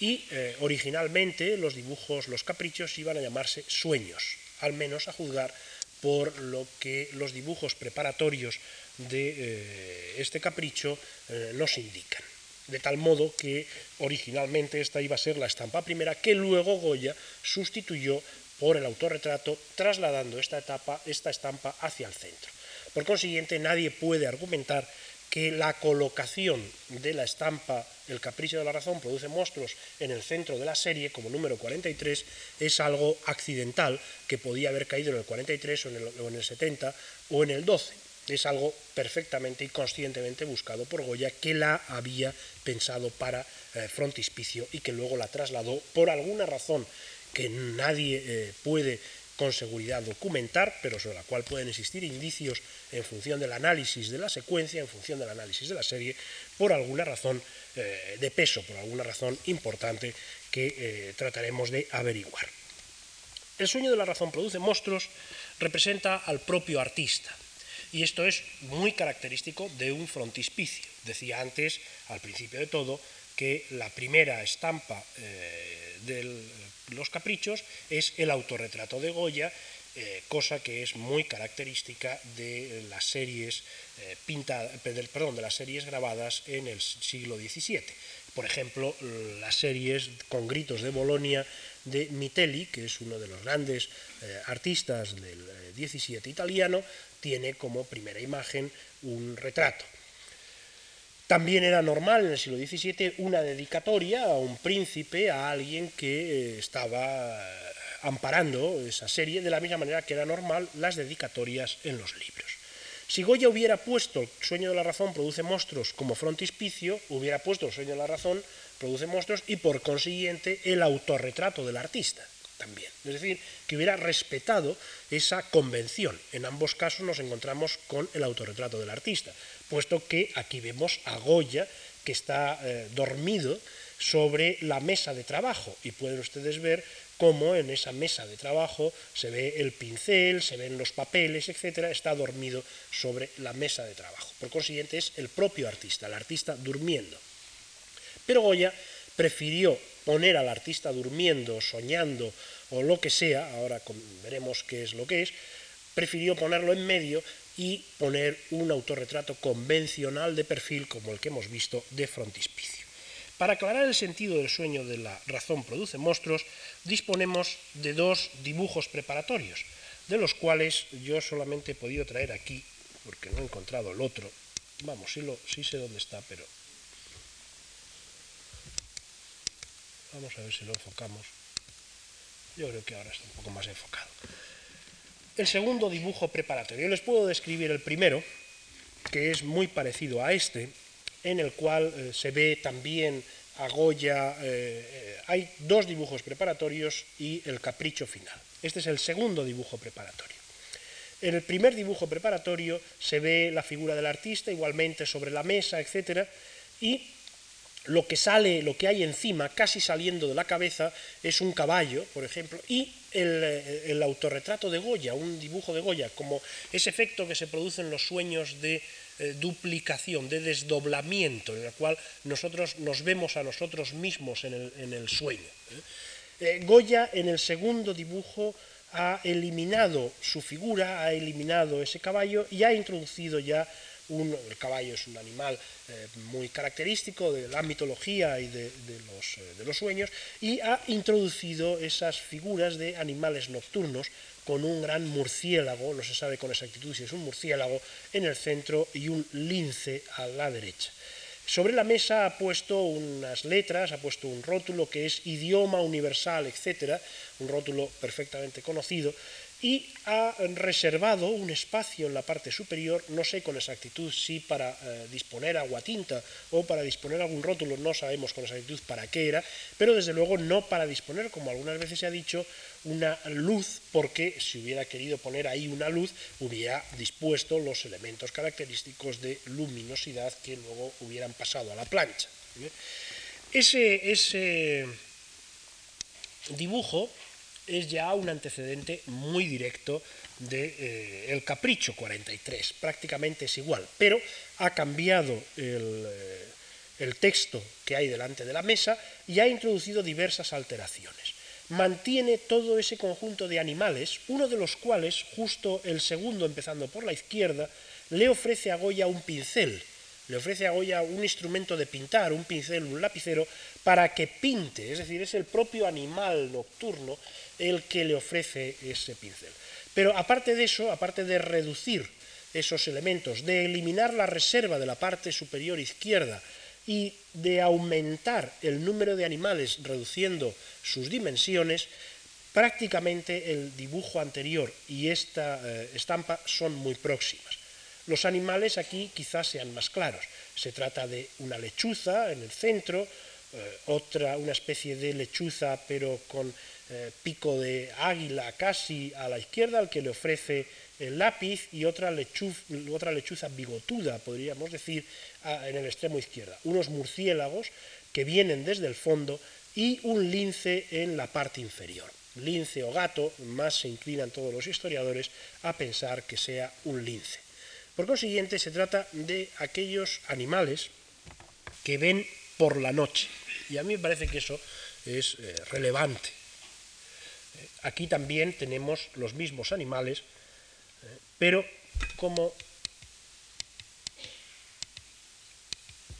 y eh, originalmente los dibujos, los caprichos iban a llamarse sueños, al menos a juzgar por lo que los dibujos preparatorios de eh, este capricho eh, nos indican. De tal modo que originalmente esta iba a ser la estampa primera que luego Goya sustituyó por el autorretrato, trasladando esta etapa, esta estampa hacia el centro. Por consiguiente, nadie puede argumentar que la colocación de la estampa El capricho de la razón produce monstruos en el centro de la serie como número 43 es algo accidental que podía haber caído en el 43 o en el, 70 o en el 12. Es algo perfectamente y conscientemente buscado por Goya que la había pensado para eh, frontispicio y que luego la trasladó por alguna razón que nadie eh, puede con seguridad documentar, pero sobre la cual pueden existir indicios en función del análisis de la secuencia, en función del análisis de la serie, por alguna razón eh, de peso, por alguna razón importante que eh, trataremos de averiguar. El sueño de la razón produce monstruos representa al propio artista, y esto es muy característico de un frontispicio. Decía antes, al principio de todo, que la primera estampa eh, de los caprichos es el autorretrato de Goya, eh, cosa que es muy característica de las series eh, perdón, de las series grabadas en el siglo XVII. Por ejemplo, las series con gritos de Bolonia de Mitelli, que es uno de los grandes artistas del XVII italiano, tiene como primera imagen un retrato. También era normal en el siglo XVII una dedicatoria a un príncipe, a alguien que eh, estaba amparando esa serie, de la misma manera que era normal las dedicatorias en los libros. Si Goya hubiera puesto el sueño de la razón produce monstruos como frontispicio, hubiera puesto el sueño de la razón produce monstruos y por consiguiente el autorretrato del artista también. Es decir, que hubiera respetado esa convención. En ambos casos nos encontramos con el autorretrato del artista, puesto que aquí vemos a Goya que está eh, dormido sobre la mesa de trabajo y pueden ustedes ver cómo en esa mesa de trabajo se ve el pincel, se ven los papeles, etcétera, está dormido sobre la mesa de trabajo. Por consiguiente es el propio artista, el artista durmiendo. Pero Goya prefirió poner al artista durmiendo, soñando o lo que sea, ahora veremos qué es lo que es, prefirió ponerlo en medio y poner un autorretrato convencional de perfil como el que hemos visto de frontispicio. Para aclarar el sentido del sueño de la razón produce monstruos, disponemos de dos dibujos preparatorios, de los cuales yo solamente he podido traer aquí, porque no he encontrado el otro. Vamos, sí, lo, sí sé dónde está, pero Vamos a ver si lo enfocamos. Yo creo que ahora está un poco más enfocado. El segundo dibujo preparatorio. Les puedo describir el primero, que es muy parecido a este, en el cual eh, se ve también a Goya. Eh, eh, hay dos dibujos preparatorios y el capricho final. Este es el segundo dibujo preparatorio. En el primer dibujo preparatorio se ve la figura del artista igualmente sobre la mesa, etc. Y lo que sale, lo que hay encima, casi saliendo de la cabeza, es un caballo, por ejemplo, y el, eh, autorretrato de Goya, un dibujo de Goya, como ese efecto que se produce en los sueños de eh, duplicación, de desdoblamiento, en el cual nosotros nos vemos a nosotros mismos en el, sueño. ¿eh? Goya en el segundo dibujo ha eliminado su figura, ha eliminado ese caballo y ha introducido ya el caballo es un animal eh, muy característico de la mitología y de, los, eh, de, los, sueños, y ha introducido esas figuras de animales nocturnos con un gran murciélago, no se sabe con exactitud si es un murciélago, en el centro y un lince a la derecha. Sobre la mesa ha puesto unas letras, ha puesto un rótulo que es idioma universal, etcétera, un rótulo perfectamente conocido, y ha reservado un espacio en la parte superior, no sé con exactitud si para eh, disponer agua tinta o para disponer algún rótulo, no sabemos con exactitud para qué era, pero desde luego no para disponer, como algunas veces se ha dicho, una luz, porque si hubiera querido poner ahí una luz, hubiera dispuesto los elementos característicos de luminosidad que luego hubieran pasado a la plancha. Ese, ese dibujo es ya un antecedente muy directo de eh, El Capricho 43, prácticamente es igual, pero ha cambiado el, eh, el texto que hay delante de la mesa y ha introducido diversas alteraciones. Mantiene todo ese conjunto de animales, uno de los cuales, justo el segundo, empezando por la izquierda, le ofrece a Goya un pincel, le ofrece a Goya un instrumento de pintar, un pincel, un lapicero, para que pinte, es decir, es el propio animal nocturno el que le ofrece ese pincel. Pero aparte de eso, aparte de reducir esos elementos, de eliminar la reserva de la parte superior izquierda y de aumentar el número de animales reduciendo sus dimensiones, prácticamente el dibujo anterior y esta eh, estampa son muy próximas. Los animales aquí quizás sean más claros. Se trata de una lechuza en el centro, eh, otra, una especie de lechuza, pero con eh, pico de águila casi a la izquierda, al que le ofrece el lápiz, y otra, otra lechuza bigotuda, podríamos decir, en el extremo izquierda. Unos murciélagos que vienen desde el fondo y un lince en la parte inferior. Lince o gato, más se inclinan todos los historiadores a pensar que sea un lince. Por consiguiente, se trata de aquellos animales que ven por la noche. Y a mí me parece que eso es eh, relevante. Aquí también tenemos los mismos animales, eh, pero como,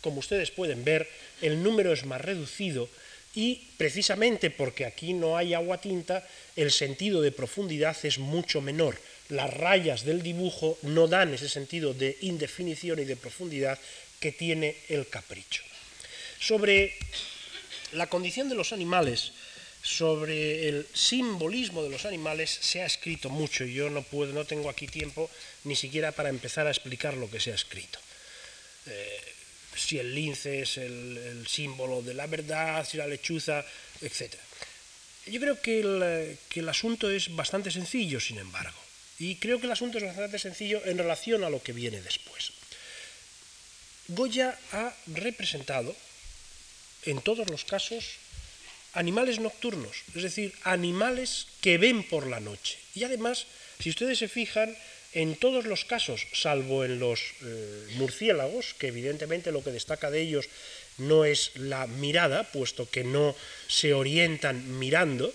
como ustedes pueden ver, el número es más reducido y precisamente porque aquí no hay agua tinta, el sentido de profundidad es mucho menor. Las rayas del dibujo no dan ese sentido de indefinición y de profundidad que tiene el capricho. Sobre la condición de los animales, sobre el simbolismo de los animales se ha escrito mucho y yo no puedo, no tengo aquí tiempo ni siquiera para empezar a explicar lo que se ha escrito. Eh, si el lince es el, símbolo de la verdad, si la lechuza, etc. Yo creo que el, que el asunto es bastante sencillo, sin embargo, y creo que el asunto es bastante sencillo en relación a lo que viene después. Goya ha representado, en todos los casos, animales nocturnos, es decir, animales que ven por la noche. Y además, si ustedes se fijan, en todos los casos, salvo en los eh, murciélagos, que evidentemente lo que destaca de ellos no es la mirada, puesto que no se orientan mirando,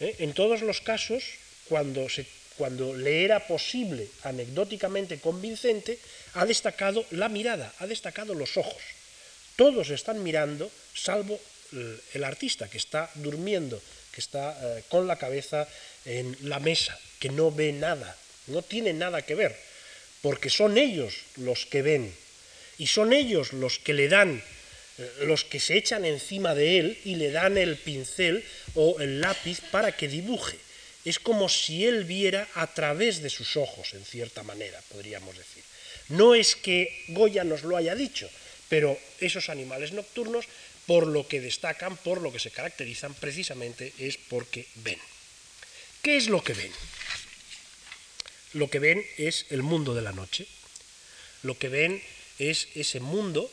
¿eh? en todos los casos, cuando, se, cuando le era posible, anecdóticamente convincente, ha destacado la mirada, ha destacado los ojos. Todos están mirando, salvo el, artista, que está durmiendo, que está eh, con la cabeza en la mesa, que no ve nada, no tiene nada que ver, porque son ellos los que ven y son ellos los que le dan, eh, los que se echan encima de él y le dan el pincel o el lápiz para que dibuje. Es como si él viera a través de sus ojos, en cierta manera, podríamos decir. No es que Goya nos lo haya dicho, pero esos animales nocturnos, por lo que destacan, por lo que se caracterizan, precisamente es porque ven. ¿Qué es lo que ven? lo que ven es el mundo de la noche. Lo que ven es ese mundo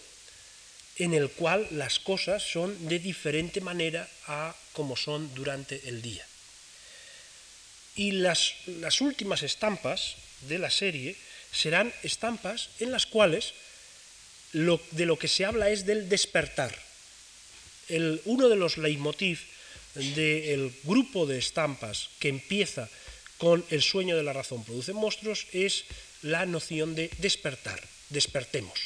en el cual las cosas son de diferente manera a como son durante el día. Y las, las últimas estampas de la serie serán estampas en las cuales de lo que se habla es del despertar. Uno de los leitmotiv del grupo de estampas que empieza con el sueño de la razón produce monstruos es la noción de despertar, despertemos.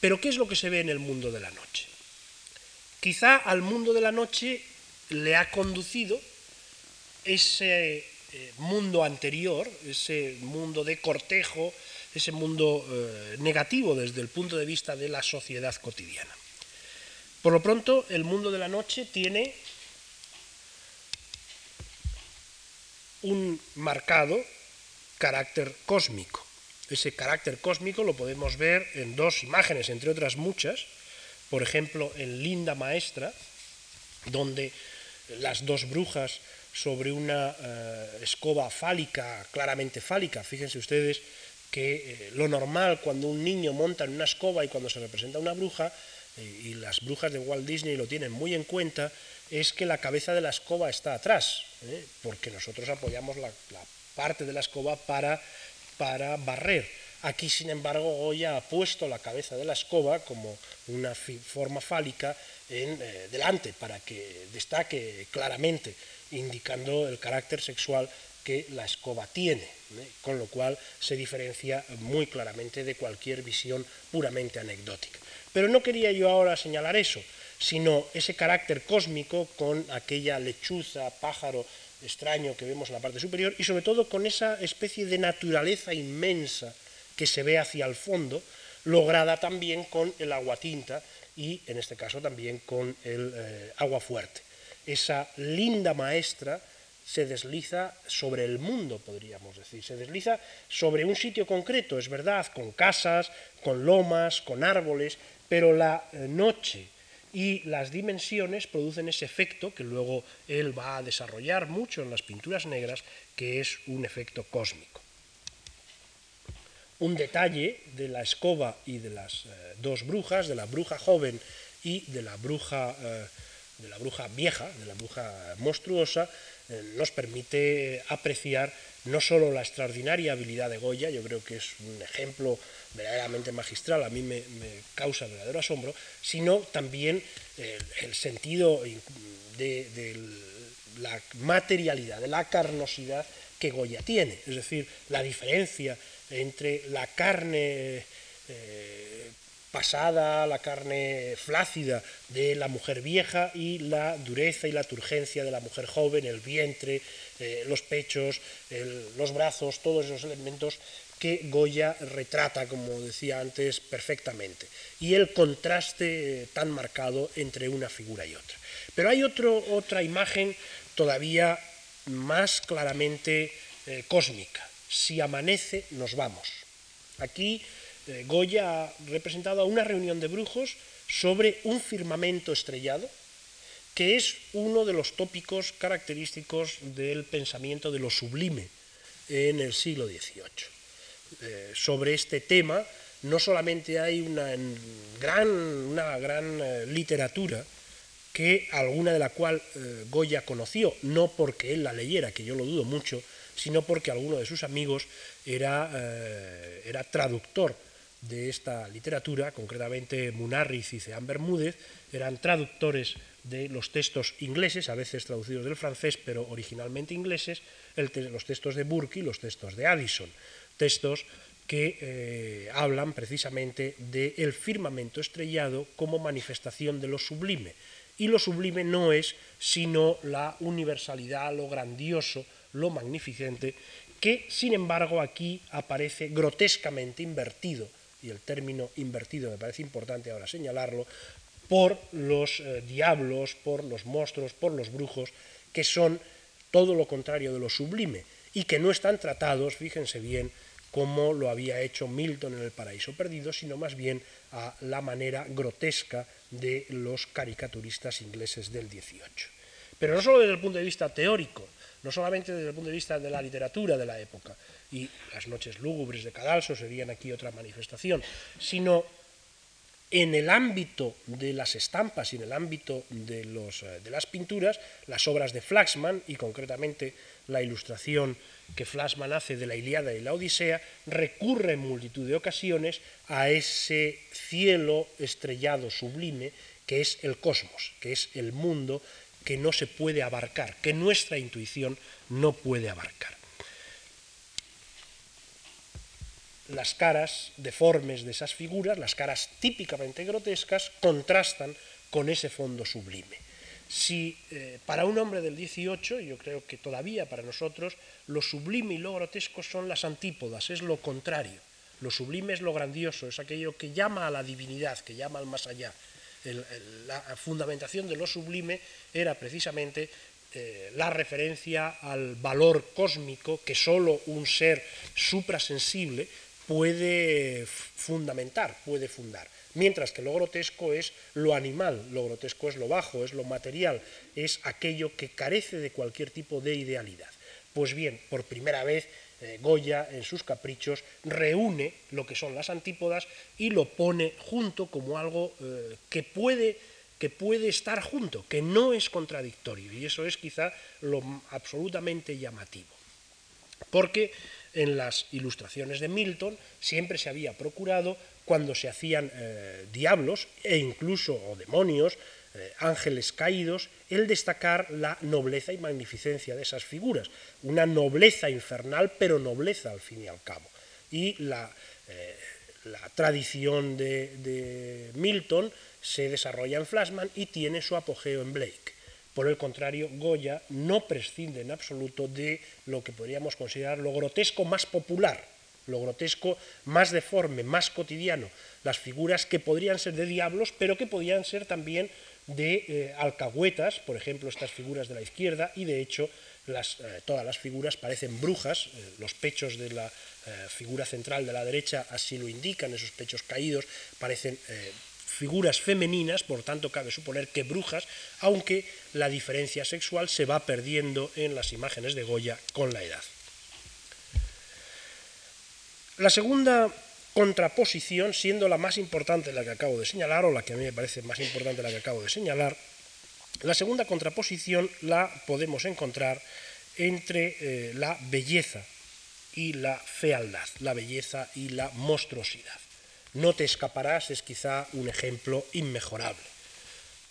Pero ¿qué es lo que se ve en el mundo de la noche? Quizá al mundo de la noche le ha conducido ese eh, mundo anterior, ese mundo de cortejo, ese mundo eh, negativo desde el punto de vista de la sociedad cotidiana. Por lo pronto, el mundo de la noche tiene un marcado carácter cósmico. Ese carácter cósmico lo podemos ver en dos imágenes, entre otras muchas, por ejemplo, en Linda Maestra, donde las dos brujas sobre una eh, escoba fálica, claramente fálica, fíjense ustedes que eh, lo normal cuando un niño monta en una escoba y cuando se representa una bruja, y las brujas de Walt Disney lo tienen muy en cuenta, es que la cabeza de la escoba está atrás, ¿eh? porque nosotros apoyamos la, parte de la escoba para, para barrer. Aquí, sin embargo, Goya ha puesto la cabeza de la escoba como una forma fálica en, eh, delante para que destaque claramente, indicando el carácter sexual que la escoba tiene, ¿eh? con lo cual se diferencia muy claramente de cualquier visión puramente anecdótica. Pero no quería yo ahora señalar eso, sino ese carácter cósmico con aquella lechuza, pájaro extraño que vemos en la parte superior y sobre todo con esa especie de naturaleza inmensa que se ve hacia el fondo, lograda también con el agua tinta y en este caso también con el eh, agua fuerte. Esa linda maestra se desliza sobre el mundo, podríamos decir, se desliza sobre un sitio concreto, es verdad, con casas, con lomas, con árboles, pero la eh, noche y las dimensiones producen ese efecto que luego él va a desarrollar mucho en las pinturas negras, que es un efecto cósmico. Un detalle de la escoba y de las eh, dos brujas, de la bruja joven y de la bruja, eh, de la bruja vieja, de la bruja monstruosa, nos permite apreciar no solo la extraordinaria habilidad de Goya, yo creo que es un ejemplo verdaderamente magistral, a mí me, causa verdadero asombro, sino también el, sentido de, la materialidad, de la carnosidad que Goya tiene, es decir, la diferencia entre la carne eh, pasada, la carne flácida de la mujer vieja y la dureza y la turgencia de la mujer joven, el vientre, eh, los pechos, los brazos, todos esos elementos que Goya retrata, como decía antes, perfectamente. Y el contraste eh, tan marcado entre una figura y otra. Pero hay otra imagen todavía más claramente eh, cósmica. Si amanece, nos vamos. Aquí eh, Goya ha representado a una reunión de brujos sobre un firmamento estrellado, que es uno de los tópicos característicos del pensamiento de lo sublime en el siglo XVIII. Eh, sobre este tema no solamente hay una gran, una gran eh, literatura, que alguna de la cual Goya conoció, no porque él la leyera, que yo lo dudo mucho, sino porque alguno de sus amigos era, era traductor de esta literatura, concretamente Munarriz y Ceán Bermúdez, eran traductores de los textos ingleses, a veces traducidos del francés, pero originalmente ingleses, los textos de Burke y los textos de Addison, textos que eh, hablan precisamente del firmamento estrellado como manifestación de lo sublime. Y lo sublime no es sino la universalidad, lo grandioso, lo magnificente, que sin embargo aquí aparece grotescamente invertido y el término invertido me parece importante ahora señalarlo, por los eh, diablos, por los monstruos, por los brujos, que son todo lo contrario de lo sublime y que no están tratados, fíjense bien, como lo había hecho Milton en El Paraíso Perdido, sino más bien a la manera grotesca de los caricaturistas ingleses del XVIII. Pero no solo desde el punto de vista teórico, no solamente desde el punto de vista de la literatura de la época, y las noches lúgubres de Cadalso serían aquí otra manifestación, sino en el ámbito de las estampas y en el ámbito de, eh, de las pinturas, las obras de Flaxman y concretamente la ilustración que Flaxman hace de la Iliada y la Odisea, recurre en multitud de ocasiones a ese cielo estrellado sublime que es el cosmos, que es el mundo que no se puede abarcar, que nuestra intuición no puede abarcar. las caras deformes de esas figuras, las caras típicamente grotescas, contrastan con ese fondo sublime. Si eh, para un hombre del 18, yo creo que todavía para nosotros, lo sublime y lo grotesco son las antípodas, es lo contrario. Lo sublime es lo grandioso, es aquello que llama a la divinidad, que llama al más allá. la fundamentación de lo sublime era precisamente eh, la referencia al valor cósmico que solo un ser suprasensible puede fundamentar, puede fundar. Mientras que lo grotesco es lo animal, lo grotesco es lo bajo, es lo material, es aquello que carece de cualquier tipo de idealidad. Pues bien, por primera vez eh, Goya en sus caprichos reúne lo que son las antípodas y lo pone junto como algo eh, que puede que puede estar junto, que no es contradictorio, y eso es quizá lo absolutamente llamativo. Porque en las ilustraciones de Milton siempre se había procurado, cuando se hacían eh, diablos e incluso o demonios, eh, ángeles caídos, el destacar la nobleza y magnificencia de esas figuras, una nobleza infernal, pero nobleza al fin y al cabo. Y la, eh, tradición de, Milton se desarrolla en Flashman y tiene su apogeo en Blake. Por el contrario, Goya no prescinde en absoluto de lo que podríamos considerar lo grotesco más popular, lo grotesco más deforme, más cotidiano, las figuras que podrían ser de diablos, pero que podrían ser también de eh, alcahuetas, por ejemplo, estas figuras de la izquierda, y de hecho eh, todas las figuras parecen brujas, eh, los pechos de la figura central de la derecha así lo indican, esos pechos caídos parecen figuras femeninas, por tanto cabe suponer que brujas, aunque la diferencia sexual se va perdiendo en las imágenes de Goya con la edad. La segunda contraposición, siendo la más importante la que acabo de señalar, o la que a mí me parece más importante la que acabo de señalar, la segunda contraposición la podemos encontrar entre eh, la belleza y la fealdad, la belleza y la monstruosidad. No te escaparás es quizá un ejemplo inmejorable.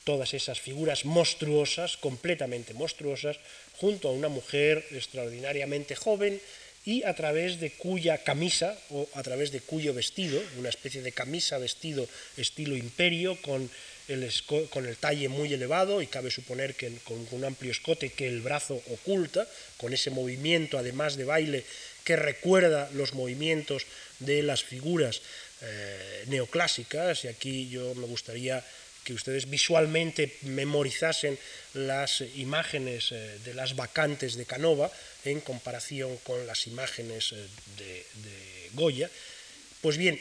Todas esas figuras monstruosas, completamente monstruosas, junto a una mujer extraordinariamente joven y a través de cuya camisa o a través de cuyo vestido, una especie de camisa vestido estilo imperio con el, con el talle muy elevado y cabe suponer que con un amplio escote que el brazo oculta, con ese movimiento además de baile que recuerda los movimientos de las figuras eh, neoclásicas y aquí yo me gustaría que ustedes visualmente memorizasen las imágenes eh, de las vacantes de Canova en comparación con las imágenes eh, de, de Goya. Pues bien,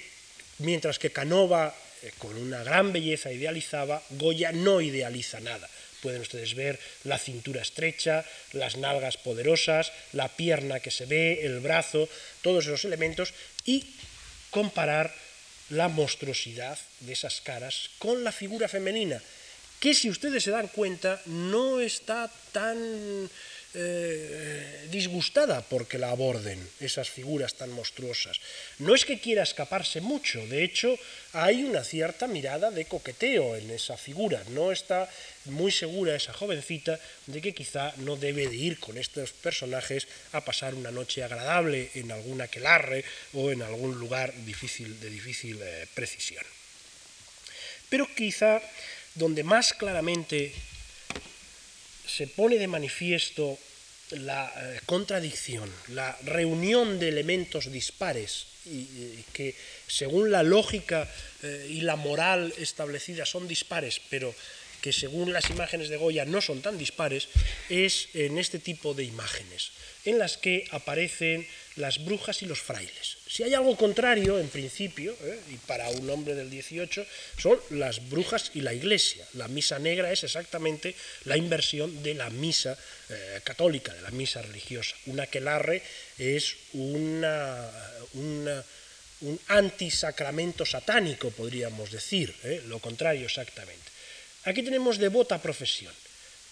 mientras que Canova con una gran belleza idealizaba, Goya no idealiza nada. Pueden ustedes ver la cintura estrecha, las nalgas poderosas, la pierna que se ve, el brazo, todos esos elementos y comparar la monstruosidad de esas caras con la figura femenina, que si ustedes se dan cuenta no está tan eh, disgustada porque la aborden esas figuras tan monstruosas. No es que quiera escaparse mucho, de hecho hay una cierta mirada de coqueteo en esa figura, no está muy segura esa jovencita de que quizá no debe de ir con estos personajes a pasar una noche agradable en algún aquelarre o en algún lugar difícil, de difícil eh, precisión. Pero quizá donde más claramente se pone de manifiesto la eh, contradicción, la reunión de elementos dispares y, que según la lógica eh, y la moral establecida son dispares, pero que según las imágenes de Goya no son tan dispares, es en este tipo de imágenes, en las que aparecen las brujas y los frailes. Si hay algo contrario, en principio, ¿eh? y para un hombre del 18, son las brujas y la iglesia. La misa negra es exactamente la inversión de la misa eh, católica, de la misa religiosa. Un aquelarre es una, un antisacramento satánico, podríamos decir, ¿eh? lo contrario exactamente. Aquí tenemos devota profesión.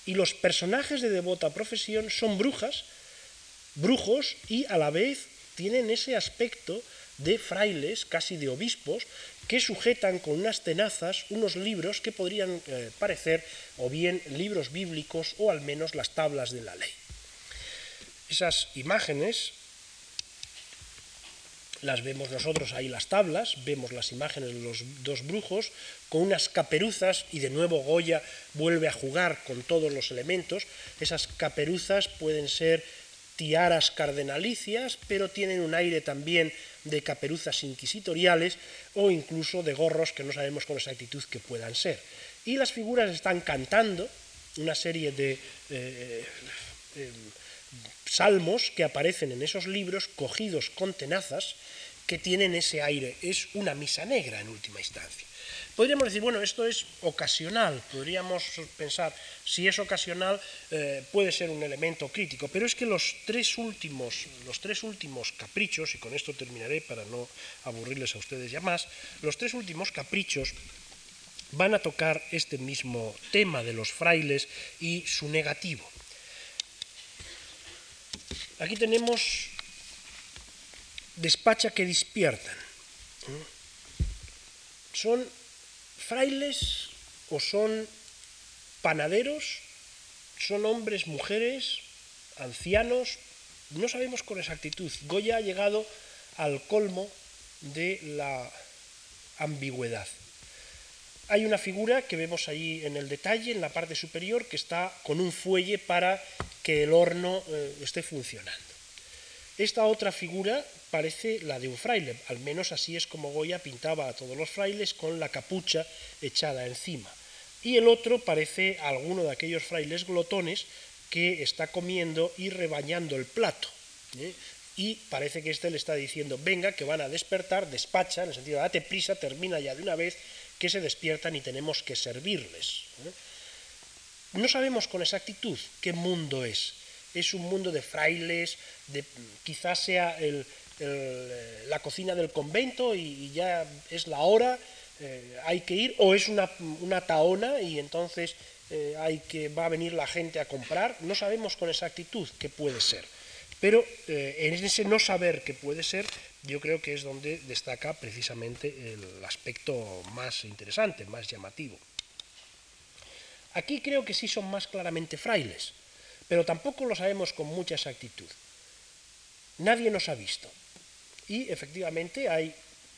Y los personajes de devota profesión son brujas, brujos y a la vez tienen ese aspecto de frailes, casi de obispos, que sujetan con unas tenazas unos libros que podrían eh, parecer o bien libros bíblicos o al menos las tablas de la ley. Esas imágenes las vemos nosotros ahí las tablas, vemos las imágenes de los dos brujos con unas caperuzas y de nuevo Goya vuelve a jugar con todos los elementos. Esas caperuzas pueden ser tiaras cardenalicias, pero tienen un aire también de caperuzas inquisitoriales o incluso de gorros que no sabemos con exactitud que puedan ser. Y las figuras están cantando una serie de eh, eh, salmos que aparecen en esos libros cogidos con tenazas que tienen ese aire. Es una misa negra en última instancia. Podríamos decir, bueno, esto es ocasional, podríamos pensar, si es ocasional eh, puede ser un elemento crítico, pero es que los tres, últimos, los tres últimos caprichos, y con esto terminaré para no aburrirles a ustedes ya más, los tres últimos caprichos van a tocar este mismo tema de los frailes y su negativo. Aquí tenemos despacha que despiertan. Son frailes o son panaderos, son hombres, mujeres, ancianos, no sabemos con exactitud. Goya ha llegado al colmo de la ambigüedad. Hay una figura que vemos ahí en el detalle, en la parte superior, que está con un fuelle para que el horno eh, esté funcionando. Esta otra figura parece la de un fraile, al menos así es como Goya pintaba a todos los frailes con la capucha echada encima. Y el otro parece alguno de aquellos frailes glotones que está comiendo y rebañando el plato. ¿eh? Y parece que éste le está diciendo, venga, que van a despertar, despacha, en el sentido, date prisa, termina ya de una vez, que se despiertan y tenemos que servirles. ¿eh? No sabemos con exactitud qué mundo es. Es un mundo de frailes, quizás sea la cocina del convento y, ya es la hora, eh, hay que ir, o es una, taona y entonces eh, hay que, va a venir la gente a comprar. No sabemos con exactitud qué puede ser. Pero eh, en ese no saber qué puede ser, yo creo que es donde destaca precisamente el aspecto más interesante, más llamativo. Aquí creo que sí son más claramente frailes, pero tampoco lo sabemos con mucha exactitud. Nadie nos ha visto. Y efectivamente hay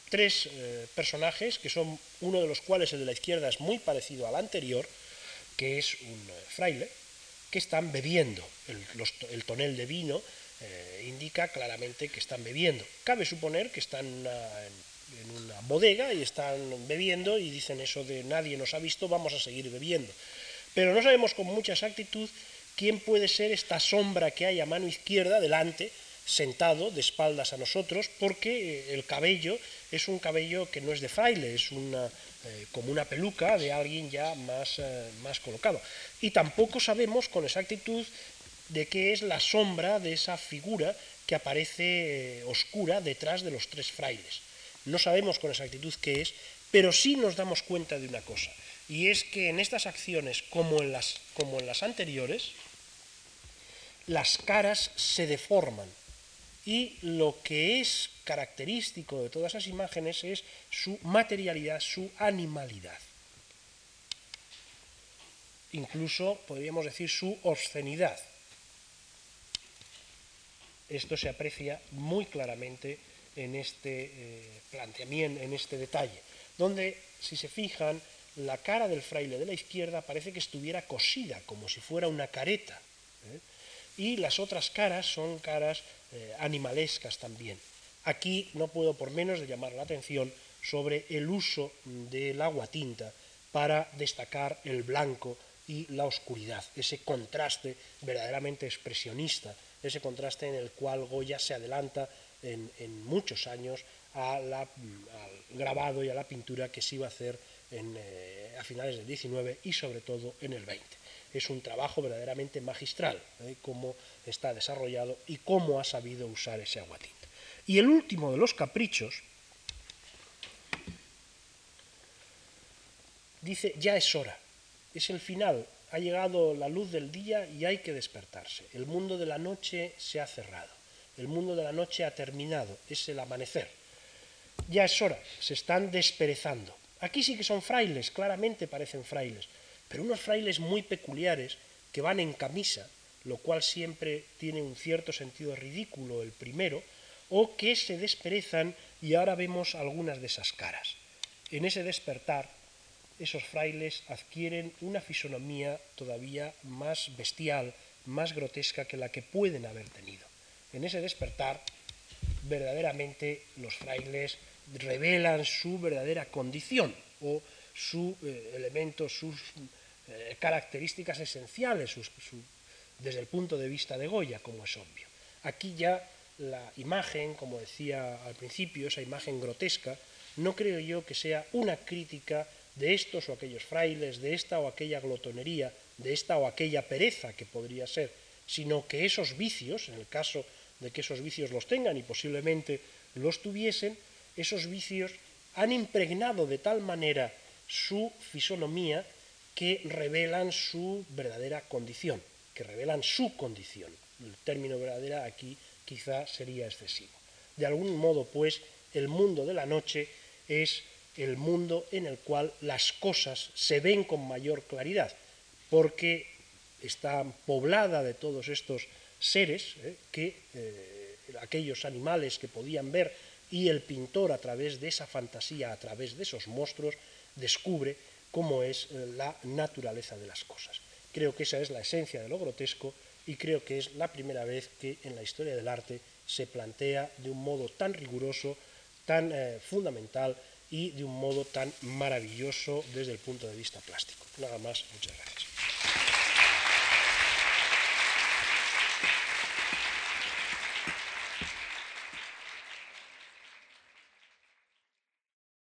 tres eh, personajes, que son uno de los cuales el de la izquierda es muy parecido al anterior, que es un eh, fraile, que están bebiendo. El, tonel de vino eh, indica claramente que están bebiendo. Cabe suponer que están en una bodega y están bebiendo y dicen eso de nadie nos ha visto, vamos a seguir bebiendo. Pero no sabemos con mucha exactitud quién puede ser esta sombra que hay a mano izquierda delante, sentado de espaldas a nosotros, porque eh, el cabello es un cabello que no es de fraile, es una, eh, como una peluca de alguien ya más, eh, más colocado. Y tampoco sabemos con exactitud de qué es la sombra de esa figura que aparece oscura detrás de los tres frailes. No sabemos con exactitud qué es, pero sí nos damos cuenta de una cosa, y es que en estas acciones, como en las, como en las anteriores, las caras se deforman y lo que es característico de todas esas imágenes es su materialidad, su animalidad. Incluso podríamos decir su obscenidad. Esto se aprecia muy claramente en este eh, planteamiento, en este detalle, donde, si se fijan, la cara del fraile de la izquierda parece que estuviera cosida, como si fuera una careta. ¿eh? Y las otras caras son caras eh, animalescas también. Aquí no puedo por menos de llamar la atención sobre el uso del agua tinta para destacar el blanco y la oscuridad, ese contraste verdaderamente expresionista, ese contraste en el cual Goya se adelanta en, muchos años al grabado y a la pintura que se iba a hacer eh, a finales del 19 y sobre todo en el 20. Es un trabajo verdaderamente magistral, ¿eh? cómo está desarrollado y cómo ha sabido usar ese aguatinta. Y el último de los caprichos dice, ya es hora, es el final, ha llegado la luz del día y hay que despertarse. El mundo de la noche se ha cerrado, el mundo de la noche ha terminado, es el amanecer. Ya es hora, se están desperezando. Aquí sí que son frailes, claramente parecen frailes, pero unos frailes muy peculiares que van en camisa, lo cual siempre tiene un cierto sentido ridículo el primero, o que se desperezan y ahora vemos algunas de esas caras. En ese despertar, esos frailes adquieren una fisonomía todavía más bestial, más grotesca que la que pueden haber tenido. En ese despertar, verdaderamente los frailes revelan su verdadera condición o su eh, elemento, sus eh, características esenciales desde el punto de vista de Goya, como es obvio. Aquí ya la imagen, como decía al principio, esa imagen grotesca, no creo yo que sea una crítica de estos o aquellos frailes, de esta o aquella glotonería, de esta o aquella pereza que podría ser, sino que esos vicios, en el caso de que esos vicios los tengan y posiblemente los tuviesen, esos vicios han impregnado de tal manera su fisonomía que revelan su verdadera condición, que revelan su condición. El término verdadera aquí quizá sería excesivo. De algún modo, pues, el mundo de la noche es el mundo en el cual las cosas se ven con mayor claridad, porque está poblada de todos estos seres, eh, que eh, aquellos animales que podían ver y el pintor a través de esa fantasía, a través de esos monstruos, descubre cómo es eh, la naturaleza de las cosas. Creo que esa es la esencia de lo grotesco y creo que es la primera vez que en la historia del arte se plantea de un modo tan riguroso, tan eh, fundamental y de un modo tan maravilloso desde el punto de vista plástico. Nada más, muchas gracias.